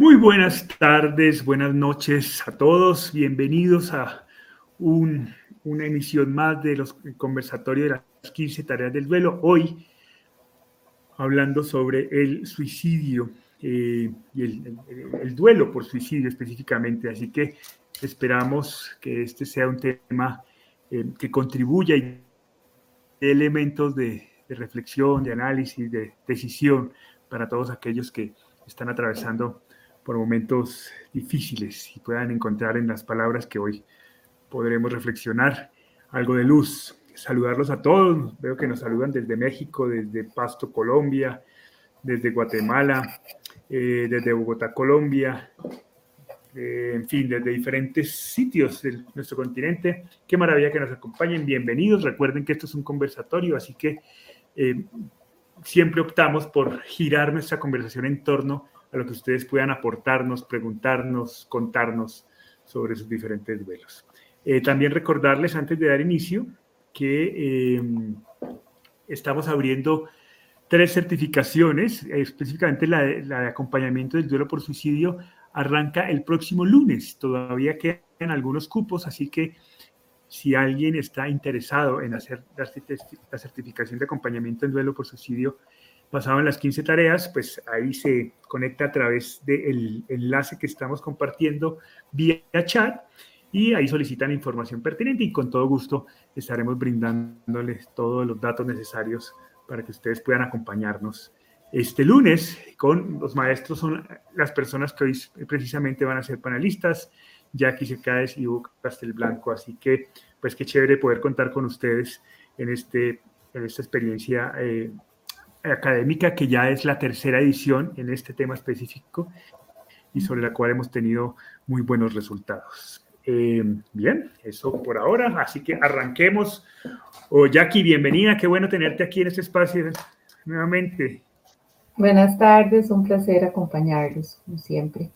Muy buenas tardes, buenas noches a todos. Bienvenidos a una emisión más de los conversatorios de las 15 tareas del duelo. Hoy hablando sobre el suicidio eh, y el, duelo por suicidio específicamente. Así que esperamos que este sea un tema eh, que contribuya y elementos de reflexión, de análisis, de decisión para todos aquellos que están atravesando por momentos difíciles y puedan encontrar en las palabras que hoy podremos reflexionar algo de luz. Saludarlos a todos, veo que nos saludan desde México, desde Pasto, Colombia, desde Guatemala, eh, desde Bogotá, Colombia, eh, en fin, desde diferentes sitios de nuestro continente. Qué maravilla que nos acompañen, bienvenidos. Recuerden que esto es un conversatorio, así que eh, siempre optamos por girar nuestra conversación en torno a lo que ustedes puedan aportarnos, preguntarnos, contarnos sobre sus diferentes duelos. Eh, también recordarles antes de dar inicio que eh, estamos abriendo tres certificaciones, específicamente la de, la de, acompañamiento del duelo por suicidio, arranca el próximo lunes. Todavía quedan algunos cupos, así que si alguien está interesado en hacer la certificación de acompañamiento en duelo por suicidio, basado en las 15 tareas, pues ahí se conecta a través del enlace que estamos compartiendo vía chat y ahí solicitan información pertinente y con todo gusto estaremos brindándoles todos los datos necesarios para que ustedes puedan acompañarnos este lunes con los maestros. Son las personas que hoy precisamente van a ser panelistas, Jackie Secades y Hugo Castelblanco, así que pues qué chévere poder contar con ustedes en, este, en esta experiencia eh, académica que ya es la tercera edición en este tema específico y sobre la cual hemos tenido muy buenos resultados. Eh, bien, eso por ahora, así que arranquemos. Oh, Jackie, bienvenida, qué bueno tenerte aquí en este espacio nuevamente. Buenas tardes, un placer acompañarlos, como siempre.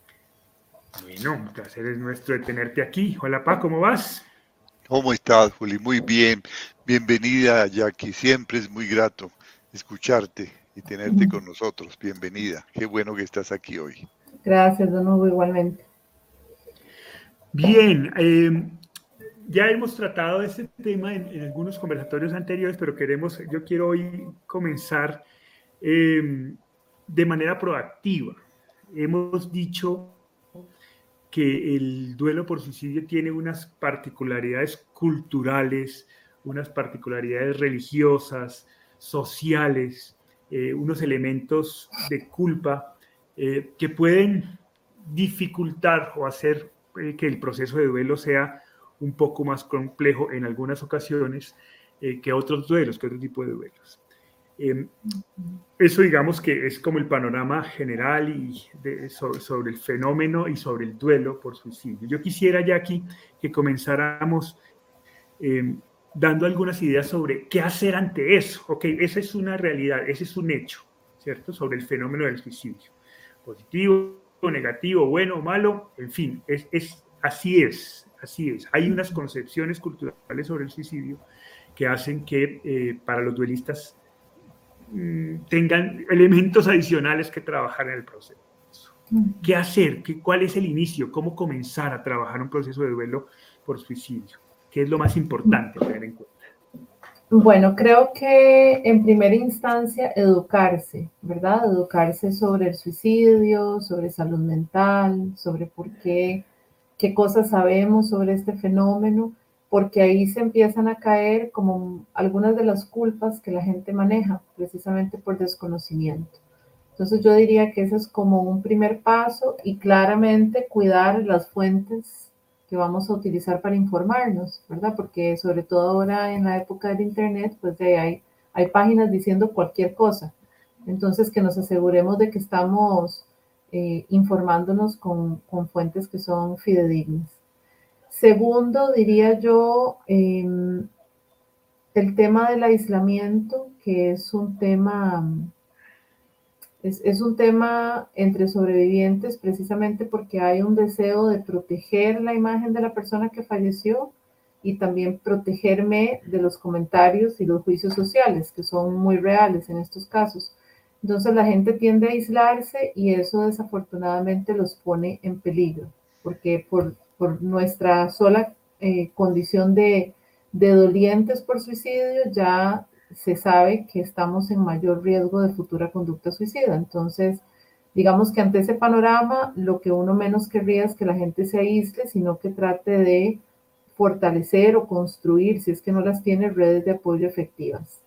Bueno, un placer es nuestro de tenerte aquí. Hola, Pa, ¿cómo vas? ¿Cómo estás, Juli? Muy bien. Bienvenida, Jackie. Siempre es muy grato escucharte y tenerte con nosotros. Bienvenida. Qué bueno que estás aquí hoy. Gracias, de nuevo, igualmente. Bien, eh, ya hemos tratado este tema en, en, algunos conversatorios anteriores, pero queremos, yo quiero hoy comenzar eh, de manera proactiva. Hemos dicho que el duelo por suicidio tiene unas particularidades culturales, unas particularidades religiosas, sociales, eh, unos elementos de culpa eh, que pueden dificultar o hacer eh, que el proceso de duelo sea un poco más complejo en algunas ocasiones eh, que otros duelos, que otro tipo de duelos. Eh, eso digamos que es como el panorama general y de, sobre, sobre, el fenómeno y sobre el duelo por suicidio. Yo quisiera ya aquí que comenzáramos eh, dando algunas ideas sobre qué hacer ante eso. Ok, esa es una realidad, ese es un hecho, ¿cierto? Sobre el fenómeno del suicidio. Positivo, negativo, bueno, malo, en fin, es, es, así es, así es. Hay unas concepciones culturales sobre el suicidio que hacen que eh, para los duelistas mmm, tengan elementos adicionales que trabajar en el proceso. ¿Qué hacer? ¿Qué, ¿Cuál es el inicio? ¿Cómo comenzar a trabajar un proceso de duelo por suicidio? ¿Qué es lo más importante tener en cuenta? Bueno, creo que en primera instancia educarse, ¿verdad? Educarse sobre el suicidio, sobre salud mental, sobre por qué, qué cosas sabemos sobre este fenómeno, porque ahí se empiezan a caer como algunas de las culpas que la gente maneja, precisamente por desconocimiento. Entonces yo diría que ese es como un primer paso y claramente cuidar las fuentes vamos a utilizar para informarnos, ¿verdad? Porque sobre todo ahora en la época del Internet, pues de hay, hay páginas diciendo cualquier cosa. Entonces, que nos aseguremos de que estamos eh, informándonos con, fuentes que son fidedignas. Segundo, diría yo, eh, el tema del aislamiento, que es un tema es, un tema entre sobrevivientes precisamente porque hay un deseo de proteger la imagen de la persona que falleció y también protegerme de los comentarios y los juicios sociales, que son muy reales en estos casos. Entonces la gente tiende a aislarse y eso desafortunadamente los pone en peligro, porque por, nuestra sola eh, condición de dolientes por suicidio ya se sabe que estamos en mayor riesgo de futura conducta suicida. Entonces, digamos que ante ese panorama, lo que uno menos querría es que la gente se aísle, sino que trate de fortalecer o construir, si es que no las tiene, redes de apoyo efectivas.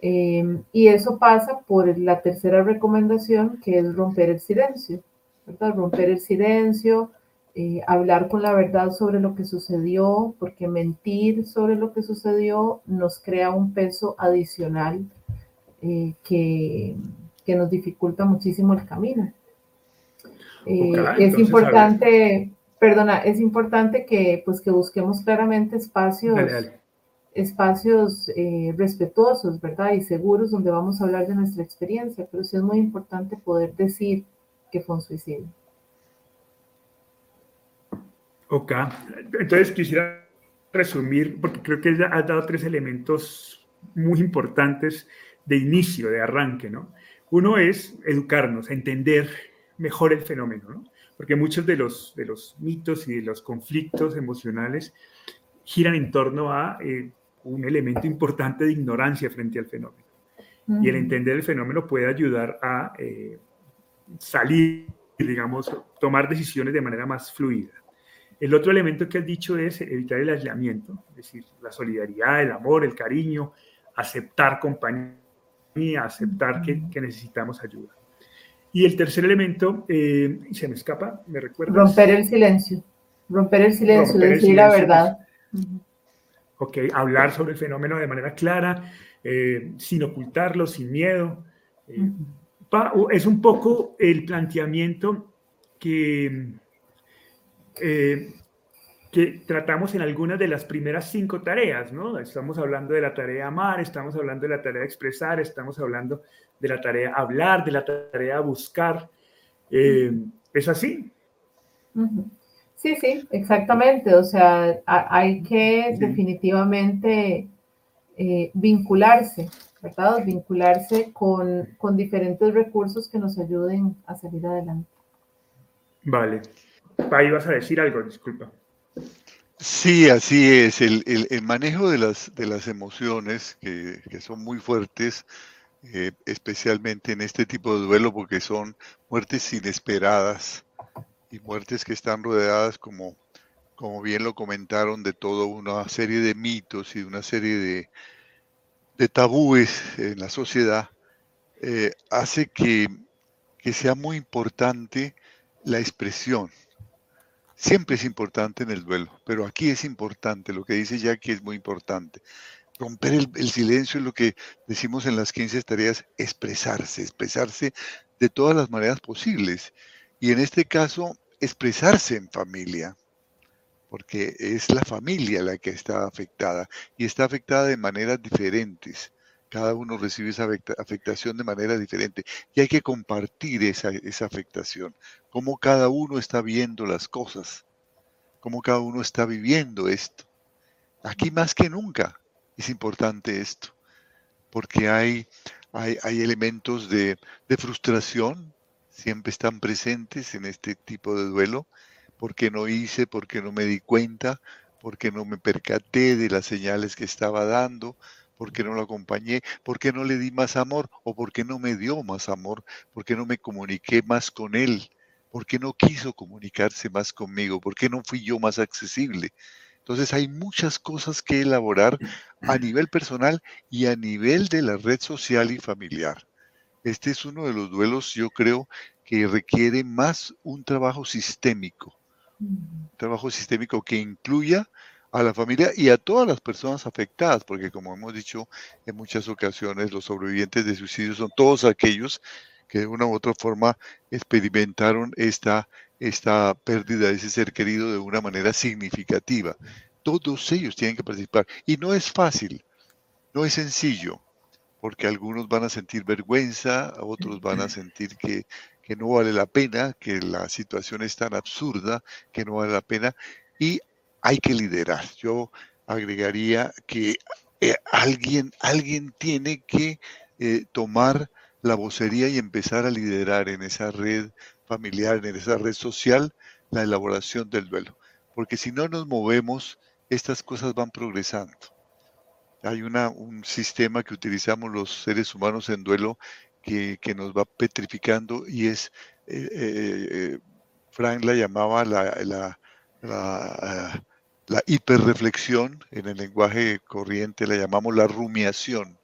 Em, y eso pasa por la tercera recomendación, que es romper el silencio, ¿verdad? Romper el silencio, eh, hablar con la verdad sobre lo que sucedió, porque mentir sobre lo que sucedió nos crea un peso adicional eh, que, que, nos dificulta muchísimo el camino. Eh, es importante, perdona, es importante que, pues, que busquemos claramente espacios, espacios respetuosos, ¿verdad? Y seguros donde vamos a hablar de nuestra experiencia, pero sí es muy importante poder decir que fue un suicidio. Ok, entonces quisiera resumir, porque creo que has dado tres elementos muy importantes de inicio, de arranque, ¿no? Uno es educarnos, entender mejor el fenómeno, ¿no? Porque muchos de los, de los mitos y de los conflictos emocionales giran en torno a eh, un elemento importante de ignorancia frente al fenómeno. Y el entender el fenómeno puede ayudar a eh, salir, digamos, tomar decisiones de manera más fluida. El otro elemento que has dicho es evitar el aislamiento, es decir, la solidaridad, el amor, el cariño, aceptar compañía, aceptar que, necesitamos ayuda. Y el tercer elemento, eh, se me escapa, me recuerda. Romper el silencio, romper el silencio, decir la verdad. Ok, hablar sobre el fenómeno de manera clara, eh, sin ocultarlo, sin miedo. Eh, es un poco el planteamiento que eh, que tratamos en algunas de las primeras cinco tareas, ¿no? Estamos hablando de la tarea amar, estamos hablando de la tarea expresar, estamos hablando de la tarea hablar, de la tarea buscar. Eh, ¿Es así? Sí, sí, exactamente. O sea, hay que definitivamente eh, vincularse, ¿verdad? Vincularse con, con diferentes recursos que nos ayuden a salir adelante. Vale. Ahí vas a decir algo, disculpa. Sí, así es. El, manejo de las, de las emociones, que, son muy fuertes, eh, especialmente en este tipo de duelo, porque son muertes inesperadas y muertes que están rodeadas, como, como bien lo comentaron, de toda una serie de mitos y de una serie de, de tabúes en la sociedad, eh, hace que, que sea muy importante la expresión siempre es importante en el duelo, pero aquí es importante, lo que dice Jackie es muy importante. Romper el, silencio es lo que decimos en las 15 tareas, expresarse, expresarse de todas las maneras posibles. Y en este caso, expresarse en familia, porque es la familia la que está afectada y está afectada de maneras diferentes. Cada uno recibe esa afectación de manera diferente y hay que compartir esa, esa afectación, cómo cada uno está viendo las cosas, cómo cada uno está viviendo esto. Aquí más que nunca es importante esto, porque hay, hay, hay elementos de, de frustración, siempre están presentes en este tipo de duelo, porque no hice, porque no me di cuenta, porque no me percaté de las señales que estaba dando, ¿Por qué no lo acompañé? ¿Por qué no le di más amor? ¿O por qué no me dio más amor? ¿Por qué no me comuniqué más con él? ¿Por qué no quiso comunicarse más conmigo? ¿Por qué no fui yo más accesible? Entonces hay muchas cosas que elaborar a nivel personal y a nivel de la red social y familiar. Este es uno de los duelos, yo creo, que requiere más un trabajo sistémico. Un trabajo sistémico que incluya a la familia y a todas las personas afectadas, porque como hemos dicho en muchas ocasiones, los sobrevivientes de suicidio son todos aquellos que de una u otra forma experimentaron esta, esta pérdida de ese ser querido de una manera significativa. Todos ellos tienen que participar. Y no es fácil, no es sencillo, porque algunos van a sentir vergüenza, otros van a sentir que, que no vale la pena, que la situación es tan absurda, que no vale la pena. Y hay que liderar. Yo agregaría que eh, alguien, alguien tiene que eh, tomar la vocería y empezar a liderar en esa red familiar, en esa red social, la elaboración del duelo. Porque si no nos movemos, estas cosas van progresando. Hay una, un sistema que utilizamos los seres humanos en duelo que, nos va petrificando y es, eh, Frank la llamaba la, la, la, la hiperreflexión, en el lenguaje corriente la llamamos la rumiación.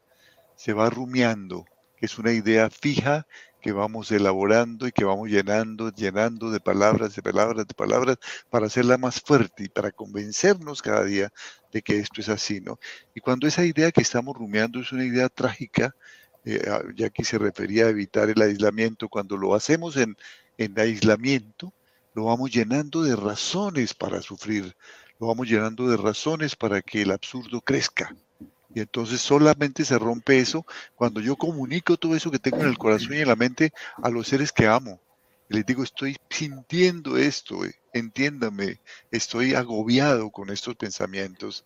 Se va rumiando, es una idea fija que vamos elaborando y que vamos llenando, llenando de palabras, de palabras, de palabras, para hacerla más fuerte y para convencernos cada día de que esto es así, ¿no? Y cuando esa idea que estamos rumiando es una idea trágica, eh, ah, ya que se refería a evitar el aislamiento, cuando lo hacemos en, en aislamiento, lo vamos llenando de razones para sufrir, lo vamos llenando de razones para que el absurdo crezca. Y entonces solamente se rompe eso cuando yo comunico todo eso que tengo en el corazón y en la mente a los seres que amo. Y les digo, estoy sintiendo esto, eh, entiéndame, estoy agobiado con estos pensamientos,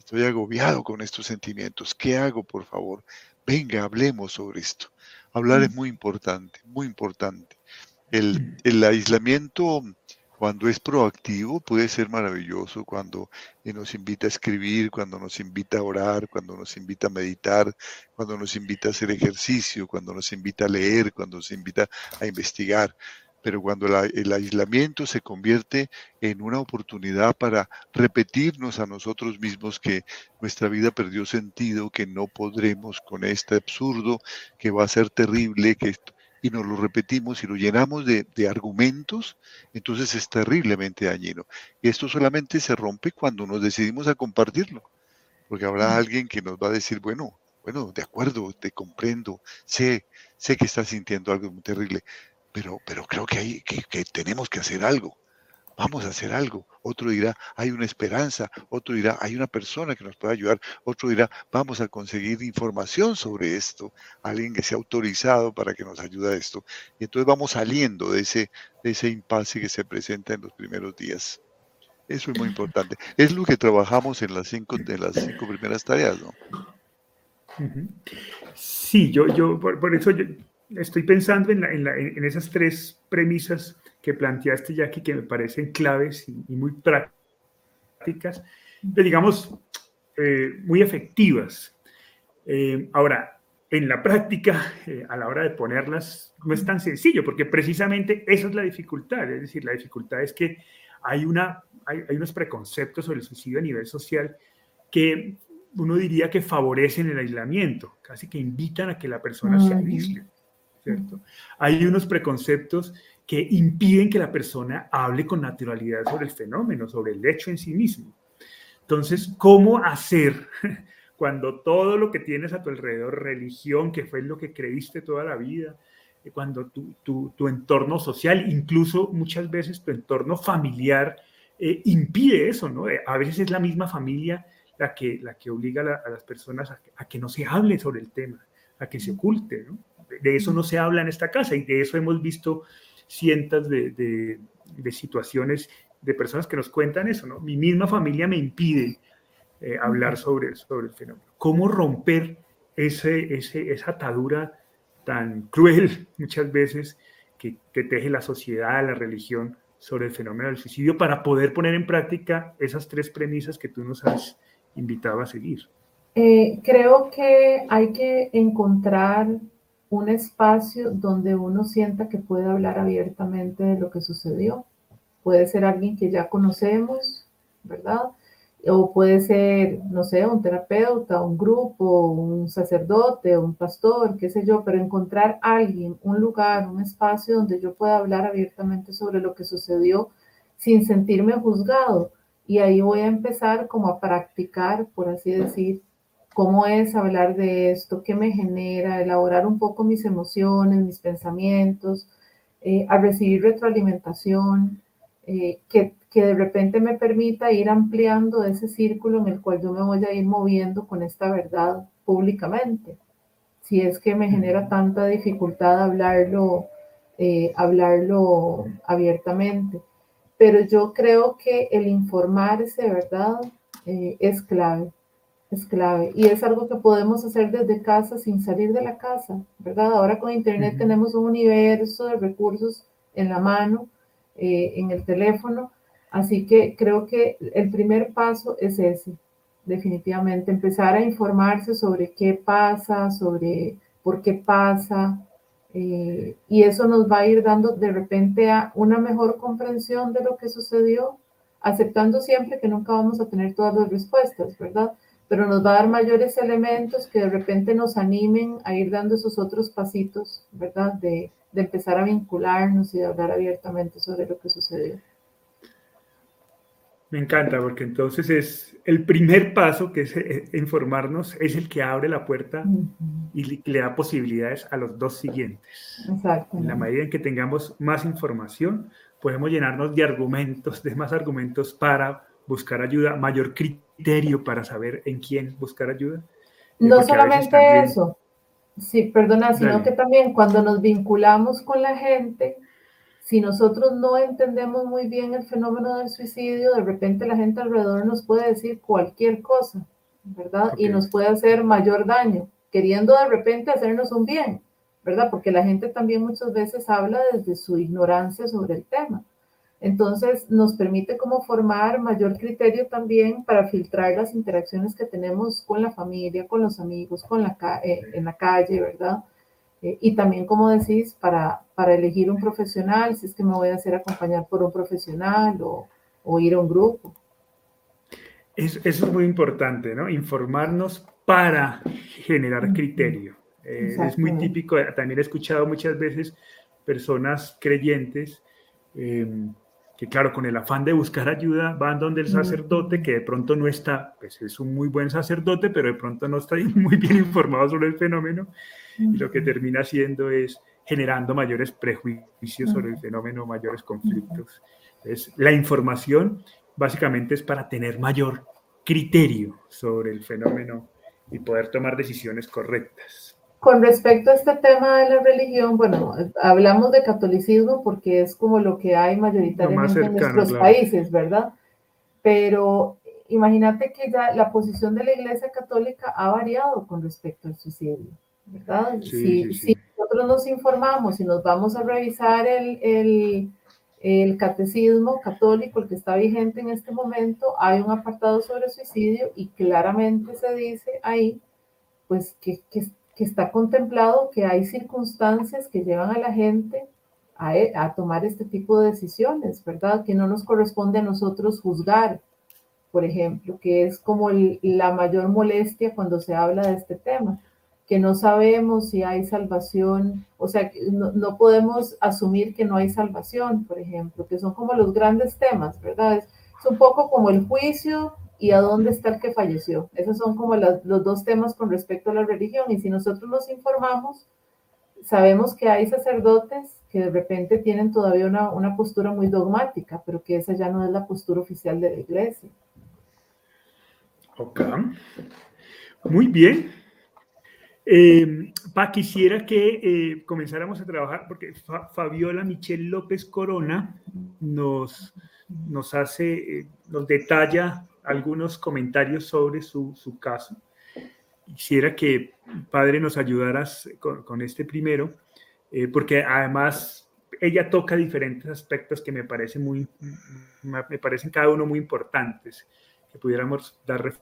estoy agobiado con estos sentimientos. ¿Qué hago, por favor? Venga, hablemos sobre esto. Hablar es muy importante, muy importante. El, el aislamiento cuando es proactivo puede ser maravilloso, cuando eh, nos invita a escribir, cuando nos invita a orar, cuando nos invita a meditar, cuando nos invita a hacer ejercicio, cuando nos invita a leer, cuando nos invita a investigar. Pero cuando el aislamiento se convierte en una oportunidad para repetirnos a nosotros mismos que nuestra vida perdió sentido, que no podremos con este absurdo, que va a ser terrible, que y nos lo repetimos y lo llenamos de, argumentos, entonces es terriblemente dañino. Y esto solamente se rompe cuando nos decidimos a compartirlo, porque habrá alguien que nos va a decir, bueno, bueno, de acuerdo, te comprendo, sé, sé que estás sintiendo algo muy terrible, pero, pero creo que, hay, que tenemos que hacer algo vamos a hacer algo. Otro dirá, hay una esperanza. Otro dirá, hay una persona que nos puede ayudar. Otro dirá, vamos a conseguir información sobre esto. Alguien que sea autorizado para que nos ayude a esto. Y entonces vamos saliendo de ese, de ese impasse que se presenta en los primeros días. Eso es muy importante. Es lo que trabajamos en las cinco, de las cinco primeras tareas, ¿no? Sí, yo, yo por, eso yo estoy pensando en, en esas tres premisas que planteaste, Jackie, que me parecen claves y, muy prácticas, digamos, eh, muy efectivas. Eh, ahora, en la práctica, eh, a la hora de ponerlas, no es tan sencillo, porque precisamente esa es la dificultad. Es decir, la dificultad es que hay, una, hay, unos preconceptos sobre el suicidio a nivel social que uno diría que favorecen el aislamiento, casi que invitan a que la persona se aísle. ¿cierto? Hay unos preconceptos que impiden que la persona hable con naturalidad sobre el fenómeno, sobre el hecho en sí mismo. Entonces, ¿cómo hacer cuando todo lo que tienes a tu alrededor, religión, que fue lo que creíste toda la vida, eh, cuando tu, tu, entorno social, incluso muchas veces tu entorno familiar, eh, impide eso, ¿no? Eh, a veces es la misma familia la que, la que obliga a, las personas a, a, que no se hable sobre el tema, a que se oculte, ¿no? De eso no se habla en esta casa y de eso hemos visto cientos de, situaciones de personas que nos cuentan eso, ¿no? Mi misma familia me impide eh, hablar sobre, sobre el fenómeno. ¿Cómo romper ese, esa atadura tan cruel muchas veces que, teje la sociedad, la religión sobre el fenómeno del suicidio para poder poner en práctica esas tres premisas que tú nos has invitado a seguir? Eh, creo que hay que encontrar un espacio donde uno sienta que puede hablar abiertamente de lo que sucedió. Puede ser alguien que ya conocemos, ¿verdad? O puede ser, no sé, un terapeuta, un grupo, un sacerdote, un pastor, qué sé yo, pero encontrar alguien, un lugar, un espacio donde yo pueda hablar abiertamente sobre lo que sucedió sin sentirme juzgado. Y ahí voy a empezar como a practicar, por así decir, cómo es hablar de esto, qué me genera, elaborar un poco mis emociones, mis pensamientos, eh, a recibir retroalimentación, eh, que, que, de repente me permita ir ampliando ese círculo en el cual yo me voy a ir moviendo con esta verdad públicamente. Si es que me genera tanta dificultad hablarlo, eh, hablarlo abiertamente. Pero yo creo que el informarse, ¿verdad? es clave es clave y es algo que podemos hacer desde casa sin salir de la casa, ¿verdad? Ahora con Internet tenemos un universo de recursos en la mano, eh, en el teléfono, así que creo que el primer paso es ese, definitivamente, empezar a informarse sobre qué pasa, sobre por qué pasa, eh, y eso nos va a ir dando de repente a una mejor comprensión de lo que sucedió, aceptando siempre que nunca vamos a tener todas las respuestas, ¿verdad? Pero nos va a dar mayores elementos que de repente nos animen a ir dando esos otros pasitos, ¿verdad? De, de empezar a vincularnos y de hablar abiertamente sobre lo que sucedió. Me encanta, porque entonces es el primer paso, que es eh, informarnos, es el que abre la puerta y le da posibilidades a los dos siguientes. Exacto. En la medida en que tengamos más información, podemos llenarnos de argumentos, de más argumentos para buscar ayuda, mayor criterio para saber en quién buscar ayuda. No solamente eso, sí, perdona, sino que también cuando nos vinculamos con la gente, si nosotros no entendemos muy bien el fenómeno del suicidio, de repente la gente alrededor nos puede decir cualquier cosa, ¿verdad? Y nos puede hacer mayor daño, queriendo de repente hacernos un bien, ¿verdad? Porque la gente también muchas veces habla desde su ignorancia sobre el tema. Entonces, nos permite como formar mayor criterio también para filtrar las interacciones que tenemos con la familia, con los amigos, con la eh, en la calle, ¿verdad? Eh, y también, como decís, para, para elegir un profesional, si es que me voy a hacer acompañar por un profesional o, o ir a un grupo. Eso, eso, es muy importante, ¿no? Informarnos para generar criterio. Eh, es muy típico, también he escuchado muchas veces personas creyentes em, que, claro, con el afán de buscar ayuda, van donde el sacerdote, que de pronto no está, pues es un muy buen sacerdote, pero de pronto no está muy bien informado sobre el fenómeno y lo que termina haciendo es generando mayores prejuicios sobre el fenómeno, mayores conflictos. Entonces, la información básicamente es para tener mayor criterio sobre el fenómeno y poder tomar decisiones correctas. Con respecto a este tema de la religión, bueno, hablamos de catolicismo porque es como lo que hay mayoritariamente en nuestros países, ¿verdad? Pero imagínate que ya la posición de la Iglesia Católica ha variado con respecto al suicidio. ¿verdad? si, nosotros nos informamos y nos vamos a revisar el, el, el, catecismo católico, el que está vigente en este momento, hay un apartado sobre suicidio y claramente se dice ahí, pues que, que, que está contemplado que hay circunstancias que llevan a la gente a, a, tomar este tipo de decisiones, ¿verdad? Que no nos corresponde a nosotros juzgar, por ejemplo, que es como la mayor molestia cuando se habla de este tema que no sabemos si hay salvación, o sea, no, no, podemos asumir que no hay salvación, por ejemplo, que son como los grandes temas, ¿verdad? Es, un poco como el juicio y a dónde está el que falleció. Esos son como los dos temas con respecto a la religión. Y si nosotros nos informamos, sabemos que hay sacerdotes que de repente tienen todavía una, una postura muy dogmática, pero que esa ya no es la postura oficial de la iglesia. Ok. Muy bien. Eh, pa, quisiera que eh, comenzáramos a trabajar, porque Fabiola Michelle López Corona nos, nos hace, eh, nos detalla algunos comentarios sobre su, su, caso. Quisiera que, padre, nos ayudaras con, este primero, eh, porque además ella toca diferentes aspectos que me parecen muy, me parecen cada uno muy importantes, que pudiéramos dar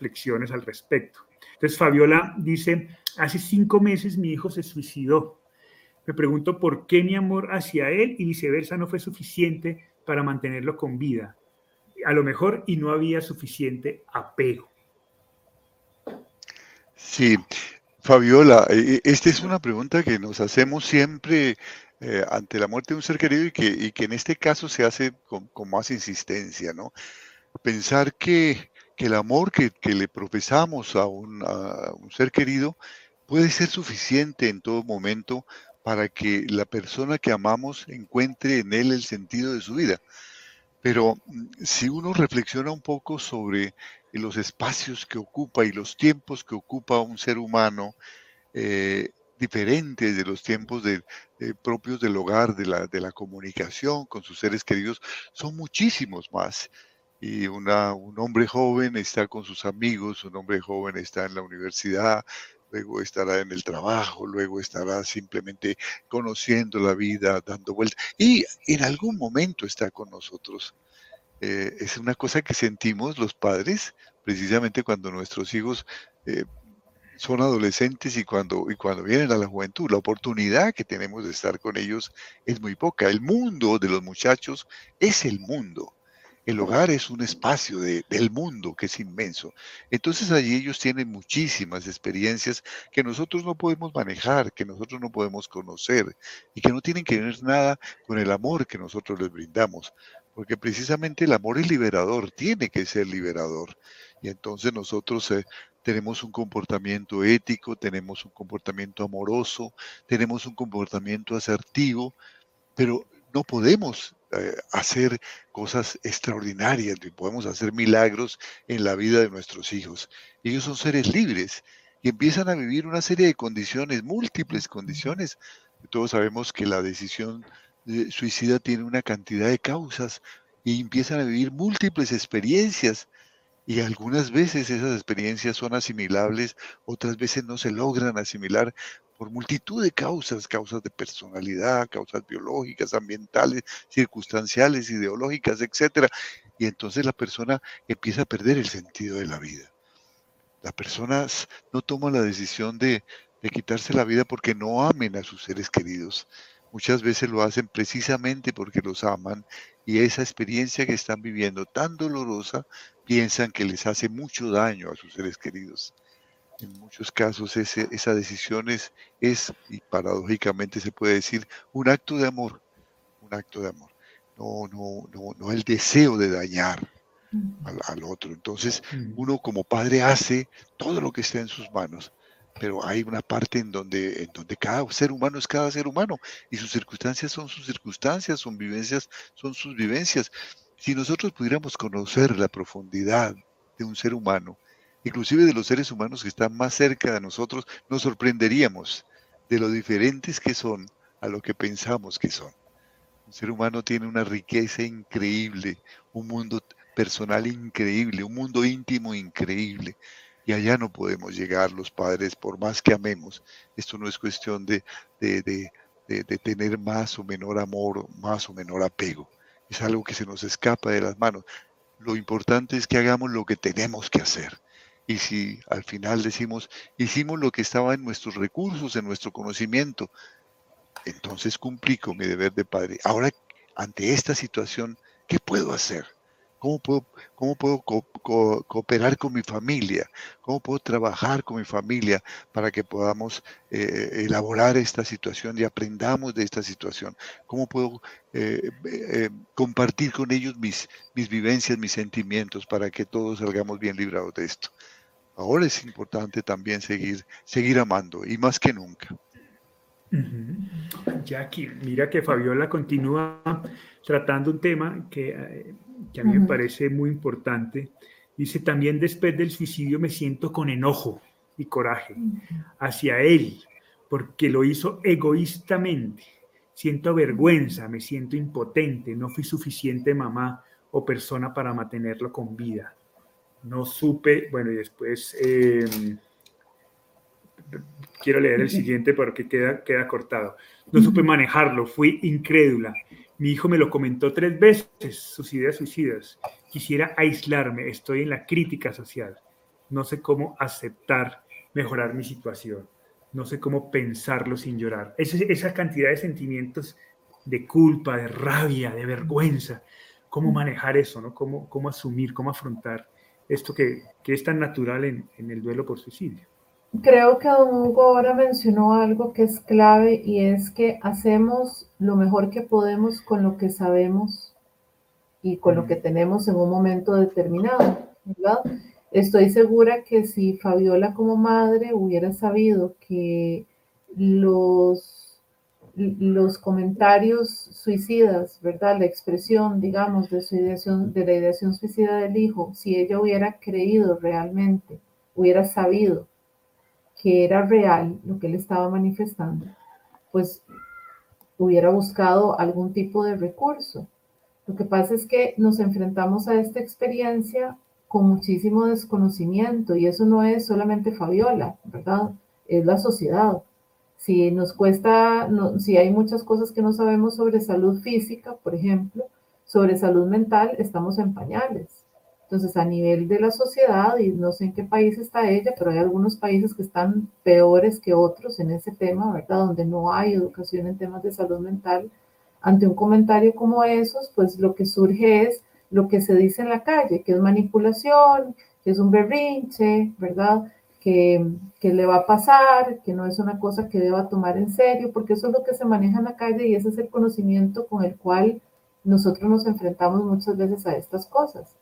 reflexiones al respecto. Entonces Fabiola dice, hace cinco meses mi hijo se suicidó. Me pregunto por qué mi amor hacia él y viceversa no fue suficiente para mantenerlo con vida. A lo mejor y no había suficiente apego. Sí, Fabiola, e, e, esta es una pregunta que nos hacemos siempre eh, ante la muerte de un ser querido y que, en este caso se hace con, más insistencia, ¿no? Pensar que el amor que, le profesamos a un, ser querido puede ser suficiente en todo momento para que la persona que amamos encuentre en él el sentido de su vida. Pero mm, si uno reflexiona un poco sobre los espacios que ocupa y los tiempos que ocupa un ser humano, eh, diferentes de los tiempos propios del hogar, de la, de la comunicación con sus seres queridos, son muchísimos más. y una, un hombre joven está con sus amigos, un hombre joven está en la universidad, luego estará en el trabajo, luego estará simplemente conociendo la vida, dando vueltas, y en algún momento está con nosotros. Eh, es una cosa que sentimos los padres precisamente cuando nuestros hijos eh, son adolescentes y cuando, y cuando vienen a la juventud. La oportunidad que tenemos de estar con ellos es muy poca. El mundo de los muchachos es el mundo. El hogar es un espacio del mundo que es inmenso. Entonces allí ellos tienen muchísimas experiencias que nosotros no podemos manejar, que nosotros no podemos conocer y que no tienen que ver nada con el amor que nosotros les brindamos. Porque precisamente el amor es liberador, tiene que ser liberador. Y entonces nosotros eh, tenemos un comportamiento ético, tenemos un comportamiento amoroso, tenemos un comportamiento asertivo, pero no podemos eh, hacer cosas extraordinarias, ni podemos hacer milagros en la vida de nuestros hijos. Ellos son seres libres y empiezan a vivir una serie de condiciones, múltiples condiciones. Todos sabemos que la decisión de suicida tiene una cantidad de causas y empiezan a vivir múltiples experiencias y algunas veces esas experiencias son asimilables, otras veces no se logran asimilar por multitud de causas, causas de personalidad, causas biológicas, ambientales, circunstanciales, ideológicas, etc. Y entonces la persona empieza a perder el sentido de la vida. Las personas no toman la decisión de, de quitarse la vida porque no amen a sus seres queridos. Muchas veces lo hacen precisamente porque los aman y esa experiencia que están viviendo tan dolorosa piensan que les hace mucho daño a sus seres queridos. En muchos casos esa decisión es, y paradójicamente se puede decir, un acto de amor, un acto de amor. No, no, no, no el deseo de dañar al, al otro. Entonces uno como padre hace todo lo que está en sus manos pero hay una parte en donde, en donde cada ser humano es cada ser humano y sus circunstancias son sus circunstancias, sus vivencias son sus vivencias. Si nosotros pudiéramos conocer la profundidad de un ser humano, inclusive de los seres humanos que están más cerca de nosotros, nos sorprenderíamos de lo diferentes que son a lo que pensamos que son. Un ser humano tiene una riqueza increíble, un mundo personal increíble, un mundo íntimo increíble y allá no podemos llegar los padres por más que amemos. Esto no es cuestión de, de, tener más o menor amor, más o menor apego. Es algo que se nos escapa de las manos. Lo importante es que hagamos lo que tenemos que hacer. Y si al final decimos, hicimos lo que estaba en nuestros recursos, en nuestro conocimiento, entonces cumplí con mi deber de padre. Ahora, ante esta situación, ¿qué puedo hacer? ¿Cómo puedo, cómo puedo cooperar con mi familia? ¿Cómo puedo trabajar con mi familia para que podamos eh, elaborar esta situación y aprendamos de esta situación? ¿Cómo puedo eh, eh, compartir con ellos mis, mis vivencias, mis sentimientos para que todos salgamos bien librados de esto? Ahora es importante también seguir, seguir amando y más que nunca. Jackie, mira que Fabiola continúa tratando un tema que que a mí me parece muy importante. Dice, también después del suicidio me siento con enojo y coraje hacia él, porque lo hizo egoístamente. Siento vergüenza, me siento impotente, no fui suficiente mamá o persona para mantenerlo con vida. No supe, bueno, y después em, quiero leer el siguiente porque queda, queda cortado. No supe manejarlo, fui incrédula mi hijo me lo comentó tres veces, sus ideas suicidas. Quisiera aislarme, estoy en la crítica social. No sé cómo aceptar, mejorar mi situación. No sé cómo pensarlo sin llorar. Esa, esa cantidad de sentimientos de culpa, de rabia, de vergüenza. ¿Cómo manejar eso? ¿no? ¿Cómo, cómo asumir, cómo afrontar esto que, que es tan natural en, en el duelo por suicidio? Creo que don Hugo ahora mencionó algo que es clave y es que hacemos lo mejor que podemos con lo que sabemos y con lo que tenemos en un momento determinado, ¿verdad? Estoy segura que si Fabiola como madre hubiera sabido que los, los comentarios suicidas, ¿verdad? La expresión, digamos, de, su de la ideación suicida del hijo, si ella hubiera creído realmente, hubiera sabido que era real lo que él estaba manifestando, pues hubiera buscado algún tipo de recurso, Lo que pasa es que nos enfrentamos a esta experiencia con muchísimo desconocimiento y eso no es solamente Fabiola, ¿verdad? Es la sociedad. Si nos cuesta, si hay muchas cosas que no sabemos sobre salud física, por ejemplo, sobre salud mental, estamos en pañales. Entonces, a nivel de la sociedad, y no sé en qué país está ella, pero hay algunos países que están peores que otros en ese tema, ¿verdad? Donde no hay educación en temas de salud mental. Ante un comentario como esos, pues lo que surge es lo que se dice en la calle, que es manipulación, que es un berrinche, ¿verdad? Que, le va a pasar, que no es una cosa que deba tomar en serio, porque eso es lo que se maneja en la calle y ese es el conocimiento con el cual nosotros nos enfrentamos muchas veces a estas cosas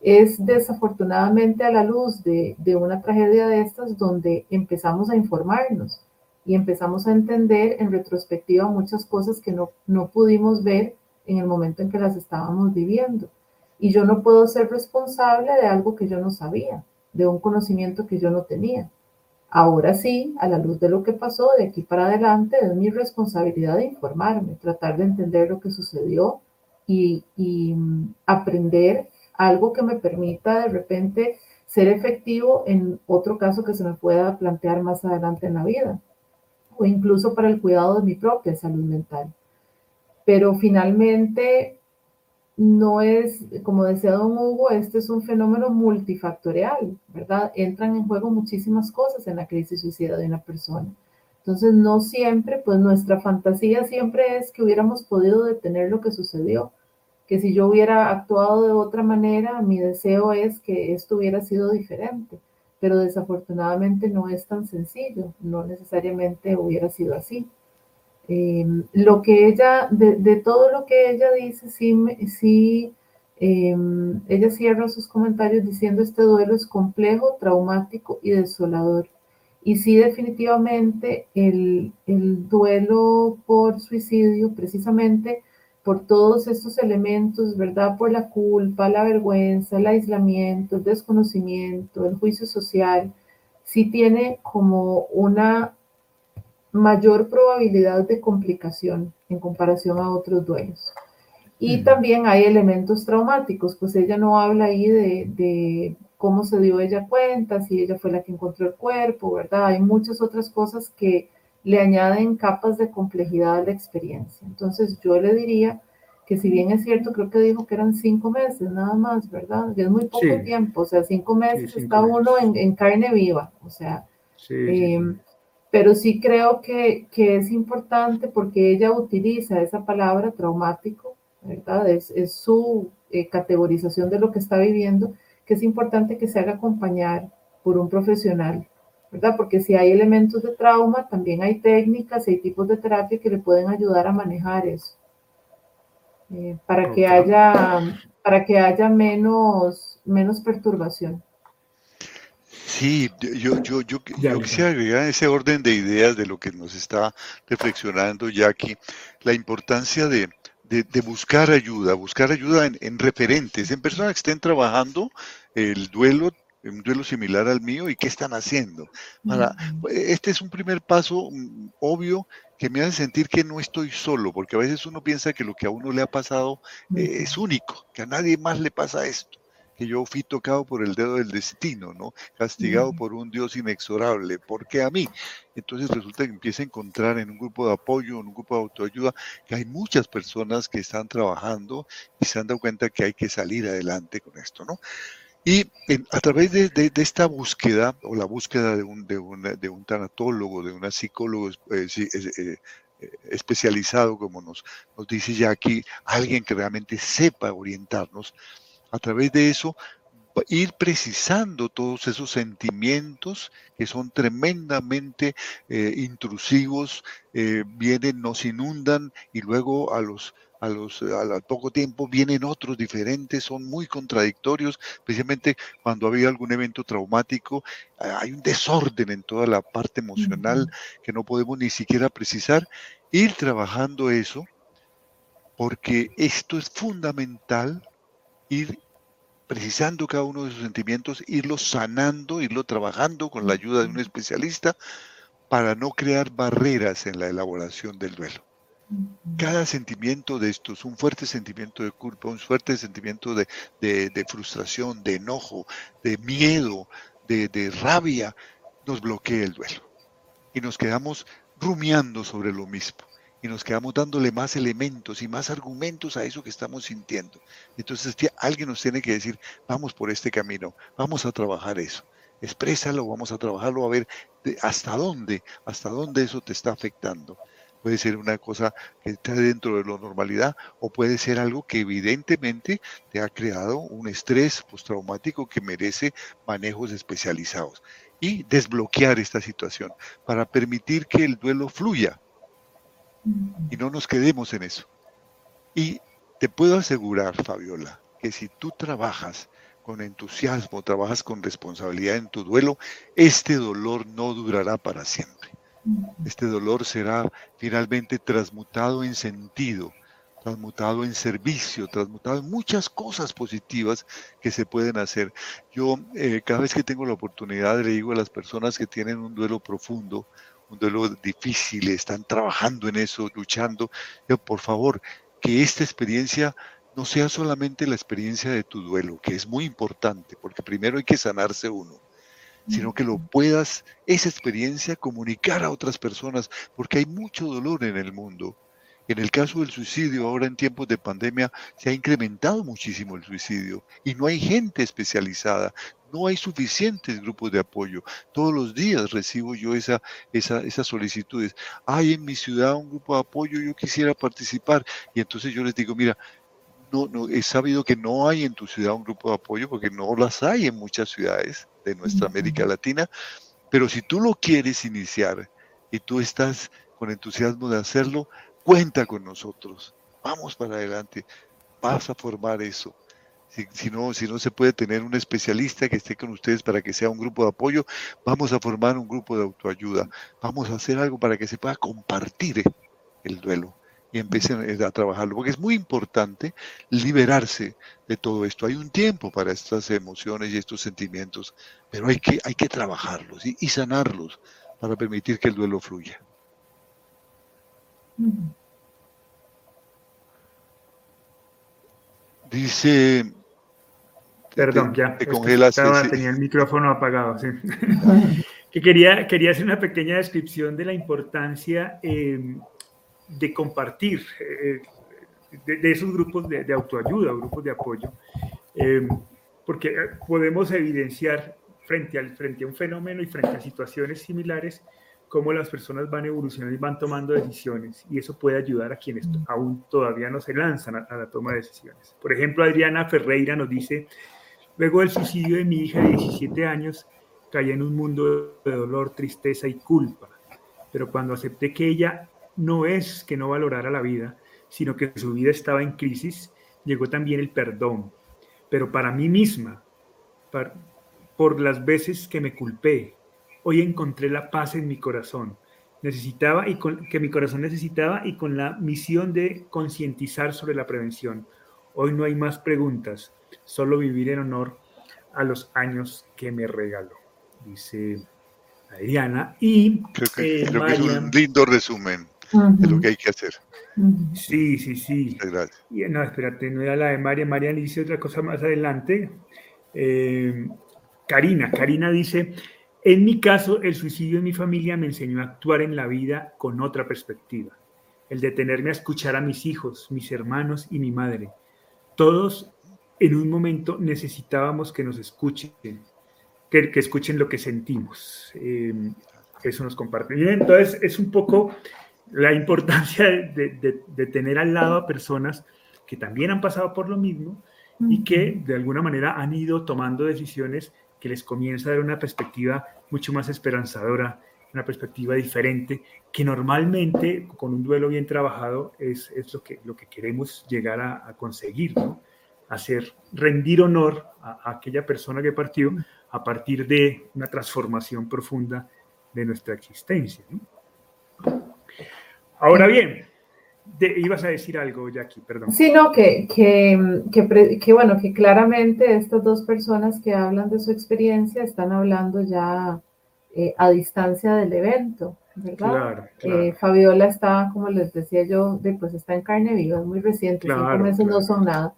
es desafortunadamente a la luz de, una tragedia de estas donde empezamos a informarnos y empezamos a entender en retrospectiva muchas cosas que no, no pudimos ver en el momento en que las estábamos viviendo. Y yo no puedo ser responsable de algo que yo no sabía, de un conocimiento que yo no tenía. Ahora sí, a la luz de lo que pasó de aquí para adelante, es mi responsabilidad de informarme, tratar de entender lo que sucedió y, y mm, aprender algo que me permita de repente ser efectivo en otro caso que se me pueda plantear más adelante en la vida, o incluso para el cuidado de mi propia salud mental. Pero finalmente no es, como decía don Hugo, este es un fenómeno multifactorial, ¿verdad? Entran en juego muchísimas cosas en la crisis suicida de una persona. Entonces, no siempre, pues nuestra fantasía siempre es que hubiéramos podido detener lo que sucedió, que si yo hubiera actuado de otra manera, mi deseo es que esto hubiera sido diferente, pero desafortunadamente no es tan sencillo, no necesariamente hubiera sido así. Em, lo que ella, de, todo lo que ella dice, sí, sí em, ella cierra sus comentarios diciendo este duelo es complejo, traumático y desolador. Y sí, definitivamente el, el duelo por suicidio, precisamente, por todos estos elementos, ¿verdad? Por la culpa, la vergüenza, el aislamiento, el desconocimiento, el juicio social, sí tiene como una mayor probabilidad de complicación en comparación a otros duelos. Y también hay elementos traumáticos, pues ella no habla ahí de, de, cómo se dio ella cuenta, si ella fue la que encontró el cuerpo, ¿verdad? Hay muchas otras cosas que le añaden capas de complejidad a la experiencia. Entonces yo le diría que si bien es cierto, creo que dijo que eran cinco meses nada más, ¿verdad? Y es muy poco tiempo, o sea, cinco meses está uno en, carne viva, o sea, em, pero sí creo que, que, es importante porque ella utiliza esa palabra traumático, ¿verdad? Es, es su eh, categorización de lo que está viviendo, que es importante que se haga acompañar por un profesional ¿verdad? Porque si hay elementos de trauma, también hay técnicas, hay tipos de terapia que le pueden ayudar a manejar eso. Eh, para, que haya, para que haya menos, menos perturbación. Sí, yo, yo, yo, yo quisiera agregar ese orden de ideas de lo que nos está reflexionando Jackie, la importancia de, de, buscar ayuda, buscar ayuda en, en, referentes, en personas que estén trabajando el duelo un duelo similar al mío y qué están haciendo. Para, este es un primer paso mm, obvio que me hace sentir que no estoy solo, porque a veces uno piensa que lo que a uno le ha pasado eh, es único, que a nadie más le pasa esto, que yo fui tocado por el dedo del destino, ¿no? Castigado por un Dios inexorable, ¿por qué a mí? Entonces resulta que empieza a encontrar en un grupo de apoyo, en un grupo de autoayuda, que hay muchas personas que están trabajando y se han dado cuenta que hay que salir adelante con esto, ¿no? Y a través de, esta búsqueda, o la búsqueda de un, de un, tanatólogo, de un psicólogo eh, eh, especializado, como nos, nos dice ya aquí, alguien que realmente sepa orientarnos, a través de eso ir precisando todos esos sentimientos que son tremendamente eh, intrusivos, vienen, nos inundan y luego a los a los, al poco tiempo vienen otros diferentes, son muy contradictorios, especialmente cuando había algún evento traumático, hay un desorden en toda la parte emocional que no podemos ni siquiera precisar. Ir trabajando eso, porque esto es fundamental, ir precisando cada uno de sus sentimientos, irlo sanando, irlo trabajando con la ayuda de un especialista para no crear barreras en la elaboración del duelo. Cada sentimiento de estos, un fuerte sentimiento de culpa, un fuerte sentimiento de, frustración, de enojo, de miedo, de, de rabia, nos bloquea el duelo. Y nos quedamos rumiando sobre lo mismo y nos quedamos dándole más elementos y más argumentos a eso que estamos sintiendo. Entonces alguien nos tiene que decir, vamos por este camino, vamos a trabajar eso. Exprésalo, vamos a trabajarlo a ver hasta dónde, hasta dónde eso te está afectando. Puede ser una cosa que está dentro de la normalidad o puede ser algo que evidentemente te ha creado un estrés postraumático que merece manejos especializados. Y desbloquear esta situación para permitir que el duelo fluya y no nos quedemos en eso. Y te puedo asegurar, Fabiola, que si tú trabajas con entusiasmo, trabajas con responsabilidad en tu duelo, este dolor no durará para siempre. Este dolor será finalmente transmutado en sentido, transmutado en servicio, transmutado en muchas cosas positivas que se pueden hacer. Yo eh, cada vez que tengo la oportunidad le digo a las personas que tienen un duelo profundo, un duelo difícil, están trabajando en eso, luchando. por favor, que esta experiencia no sea solamente la experiencia de tu duelo, que es muy importante, porque primero hay que sanarse uno, sino que lo puedas, esa experiencia, comunicar a otras personas, porque hay mucho dolor en el mundo. En el caso del suicidio, ahora en tiempos de pandemia, se ha incrementado muchísimo el suicidio y no hay gente especializada, no hay suficientes grupos de apoyo. Todos los días recibo yo esa, esa, esas solicitudes. Hay en mi ciudad un grupo de apoyo, yo quisiera participar. Y entonces yo les digo, mira, no, no, he sabido que no hay en tu ciudad un grupo de apoyo porque no las hay en muchas ciudades de nuestra América Latina. Pero si tú lo quieres iniciar y tú estás con entusiasmo de hacerlo, cuenta con nosotros. Vamos para adelante. Vas a formar eso. Si, no, si no se puede tener un especialista que esté con ustedes para que sea un grupo de apoyo, vamos a formar un grupo de autoayuda. Vamos a hacer algo para que se pueda compartir el duelo y empiecen a trabajarlo, porque es muy importante liberarse de todo esto. Hay un tiempo para estas emociones y estos sentimientos, pero hay que, hay que trabajarlos y, y sanarlos para permitir que el duelo fluya. Dice Perdón, ya. Tenía el micrófono apagado. Sí. que quería, quería hacer una pequeña descripción de la importancia em, de compartir eh, de, esos grupos de, autoayuda, grupos de apoyo, em, porque eh, podemos evidenciar frente, al, frente a un fenómeno y frente a situaciones similares cómo las personas van evolucionando y van tomando decisiones y eso puede ayudar a quienes aún todavía no se lanzan a la toma de decisiones. Por ejemplo, Adriana Ferreira nos dice, Luego del suicidio de mi hija de 17 años, caí en un mundo de dolor, tristeza y culpa. Pero cuando acepté que ella no es que no valorara la vida, sino que su vida estaba en crisis, llegó también el perdón. Pero para mí misma, por las veces que me culpé, hoy encontré la paz en mi corazón. Necesitaba y que mi corazón necesitaba y con la misión de concientizar sobre la prevención. Hoy no hay más preguntas, solo vivir en honor a los años que me regaló, dice Adriana. Y creo que, es un lindo resumen de lo que hay que hacer. Sí, sí, sí. Gracias. no, espérate, no era la de María. María dice otra cosa más adelante. Eh, Karina, Karina dice, en mi caso, el suicidio en mi familia me enseñó a actuar en la vida con otra perspectiva. El detenerme a escuchar a mis hijos, mis hermanos y mi madre. Todos en un momento necesitábamos que nos escuchen, que, escuchen lo que sentimos. Em, eso nos comparte. entonces es un poco la importancia de, tener al lado a personas que también han pasado por lo mismo y que de alguna manera han ido tomando decisiones que les comienza a dar una perspectiva mucho más esperanzadora, una perspectiva diferente, que normalmente con un duelo bien trabajado es, es lo, que, lo que queremos llegar a, a conseguir, ¿no? Hacer, rendir honor a, aquella persona que partió a partir de una transformación profunda de nuestra existencia. Ahora bien, ibas a decir algo, Jackie, perdón. Sí, no, que, que, bueno, que claramente estas dos personas que hablan de su experiencia están hablando ya eh, a distancia del evento. ¿verdad? Eh, Fabiola está, como les decía yo, de, pues está en carne viva, es muy reciente, cinco meses no son nada.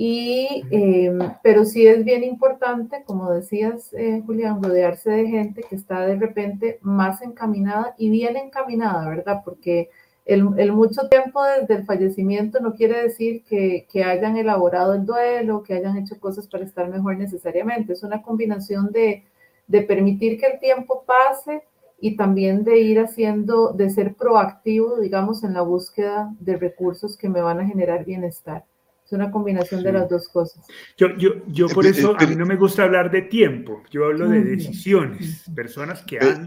Y, em, pero sí es bien importante, como decías, eh, Julián, rodearse de gente que está de repente más encaminada y bien encaminada, ¿verdad? Porque el, el mucho tiempo desde el fallecimiento no quiere decir que, que, hayan elaborado el duelo, que hayan hecho cosas para estar mejor necesariamente. Es una combinación de, de permitir que el tiempo pase y también de ir haciendo, de ser proactivo, digamos, en la búsqueda de recursos que me van a generar bienestar. Es una combinación de las dos cosas. Yo, yo, yo por eso a mí no me gusta hablar de tiempo, yo hablo de decisiones, personas que han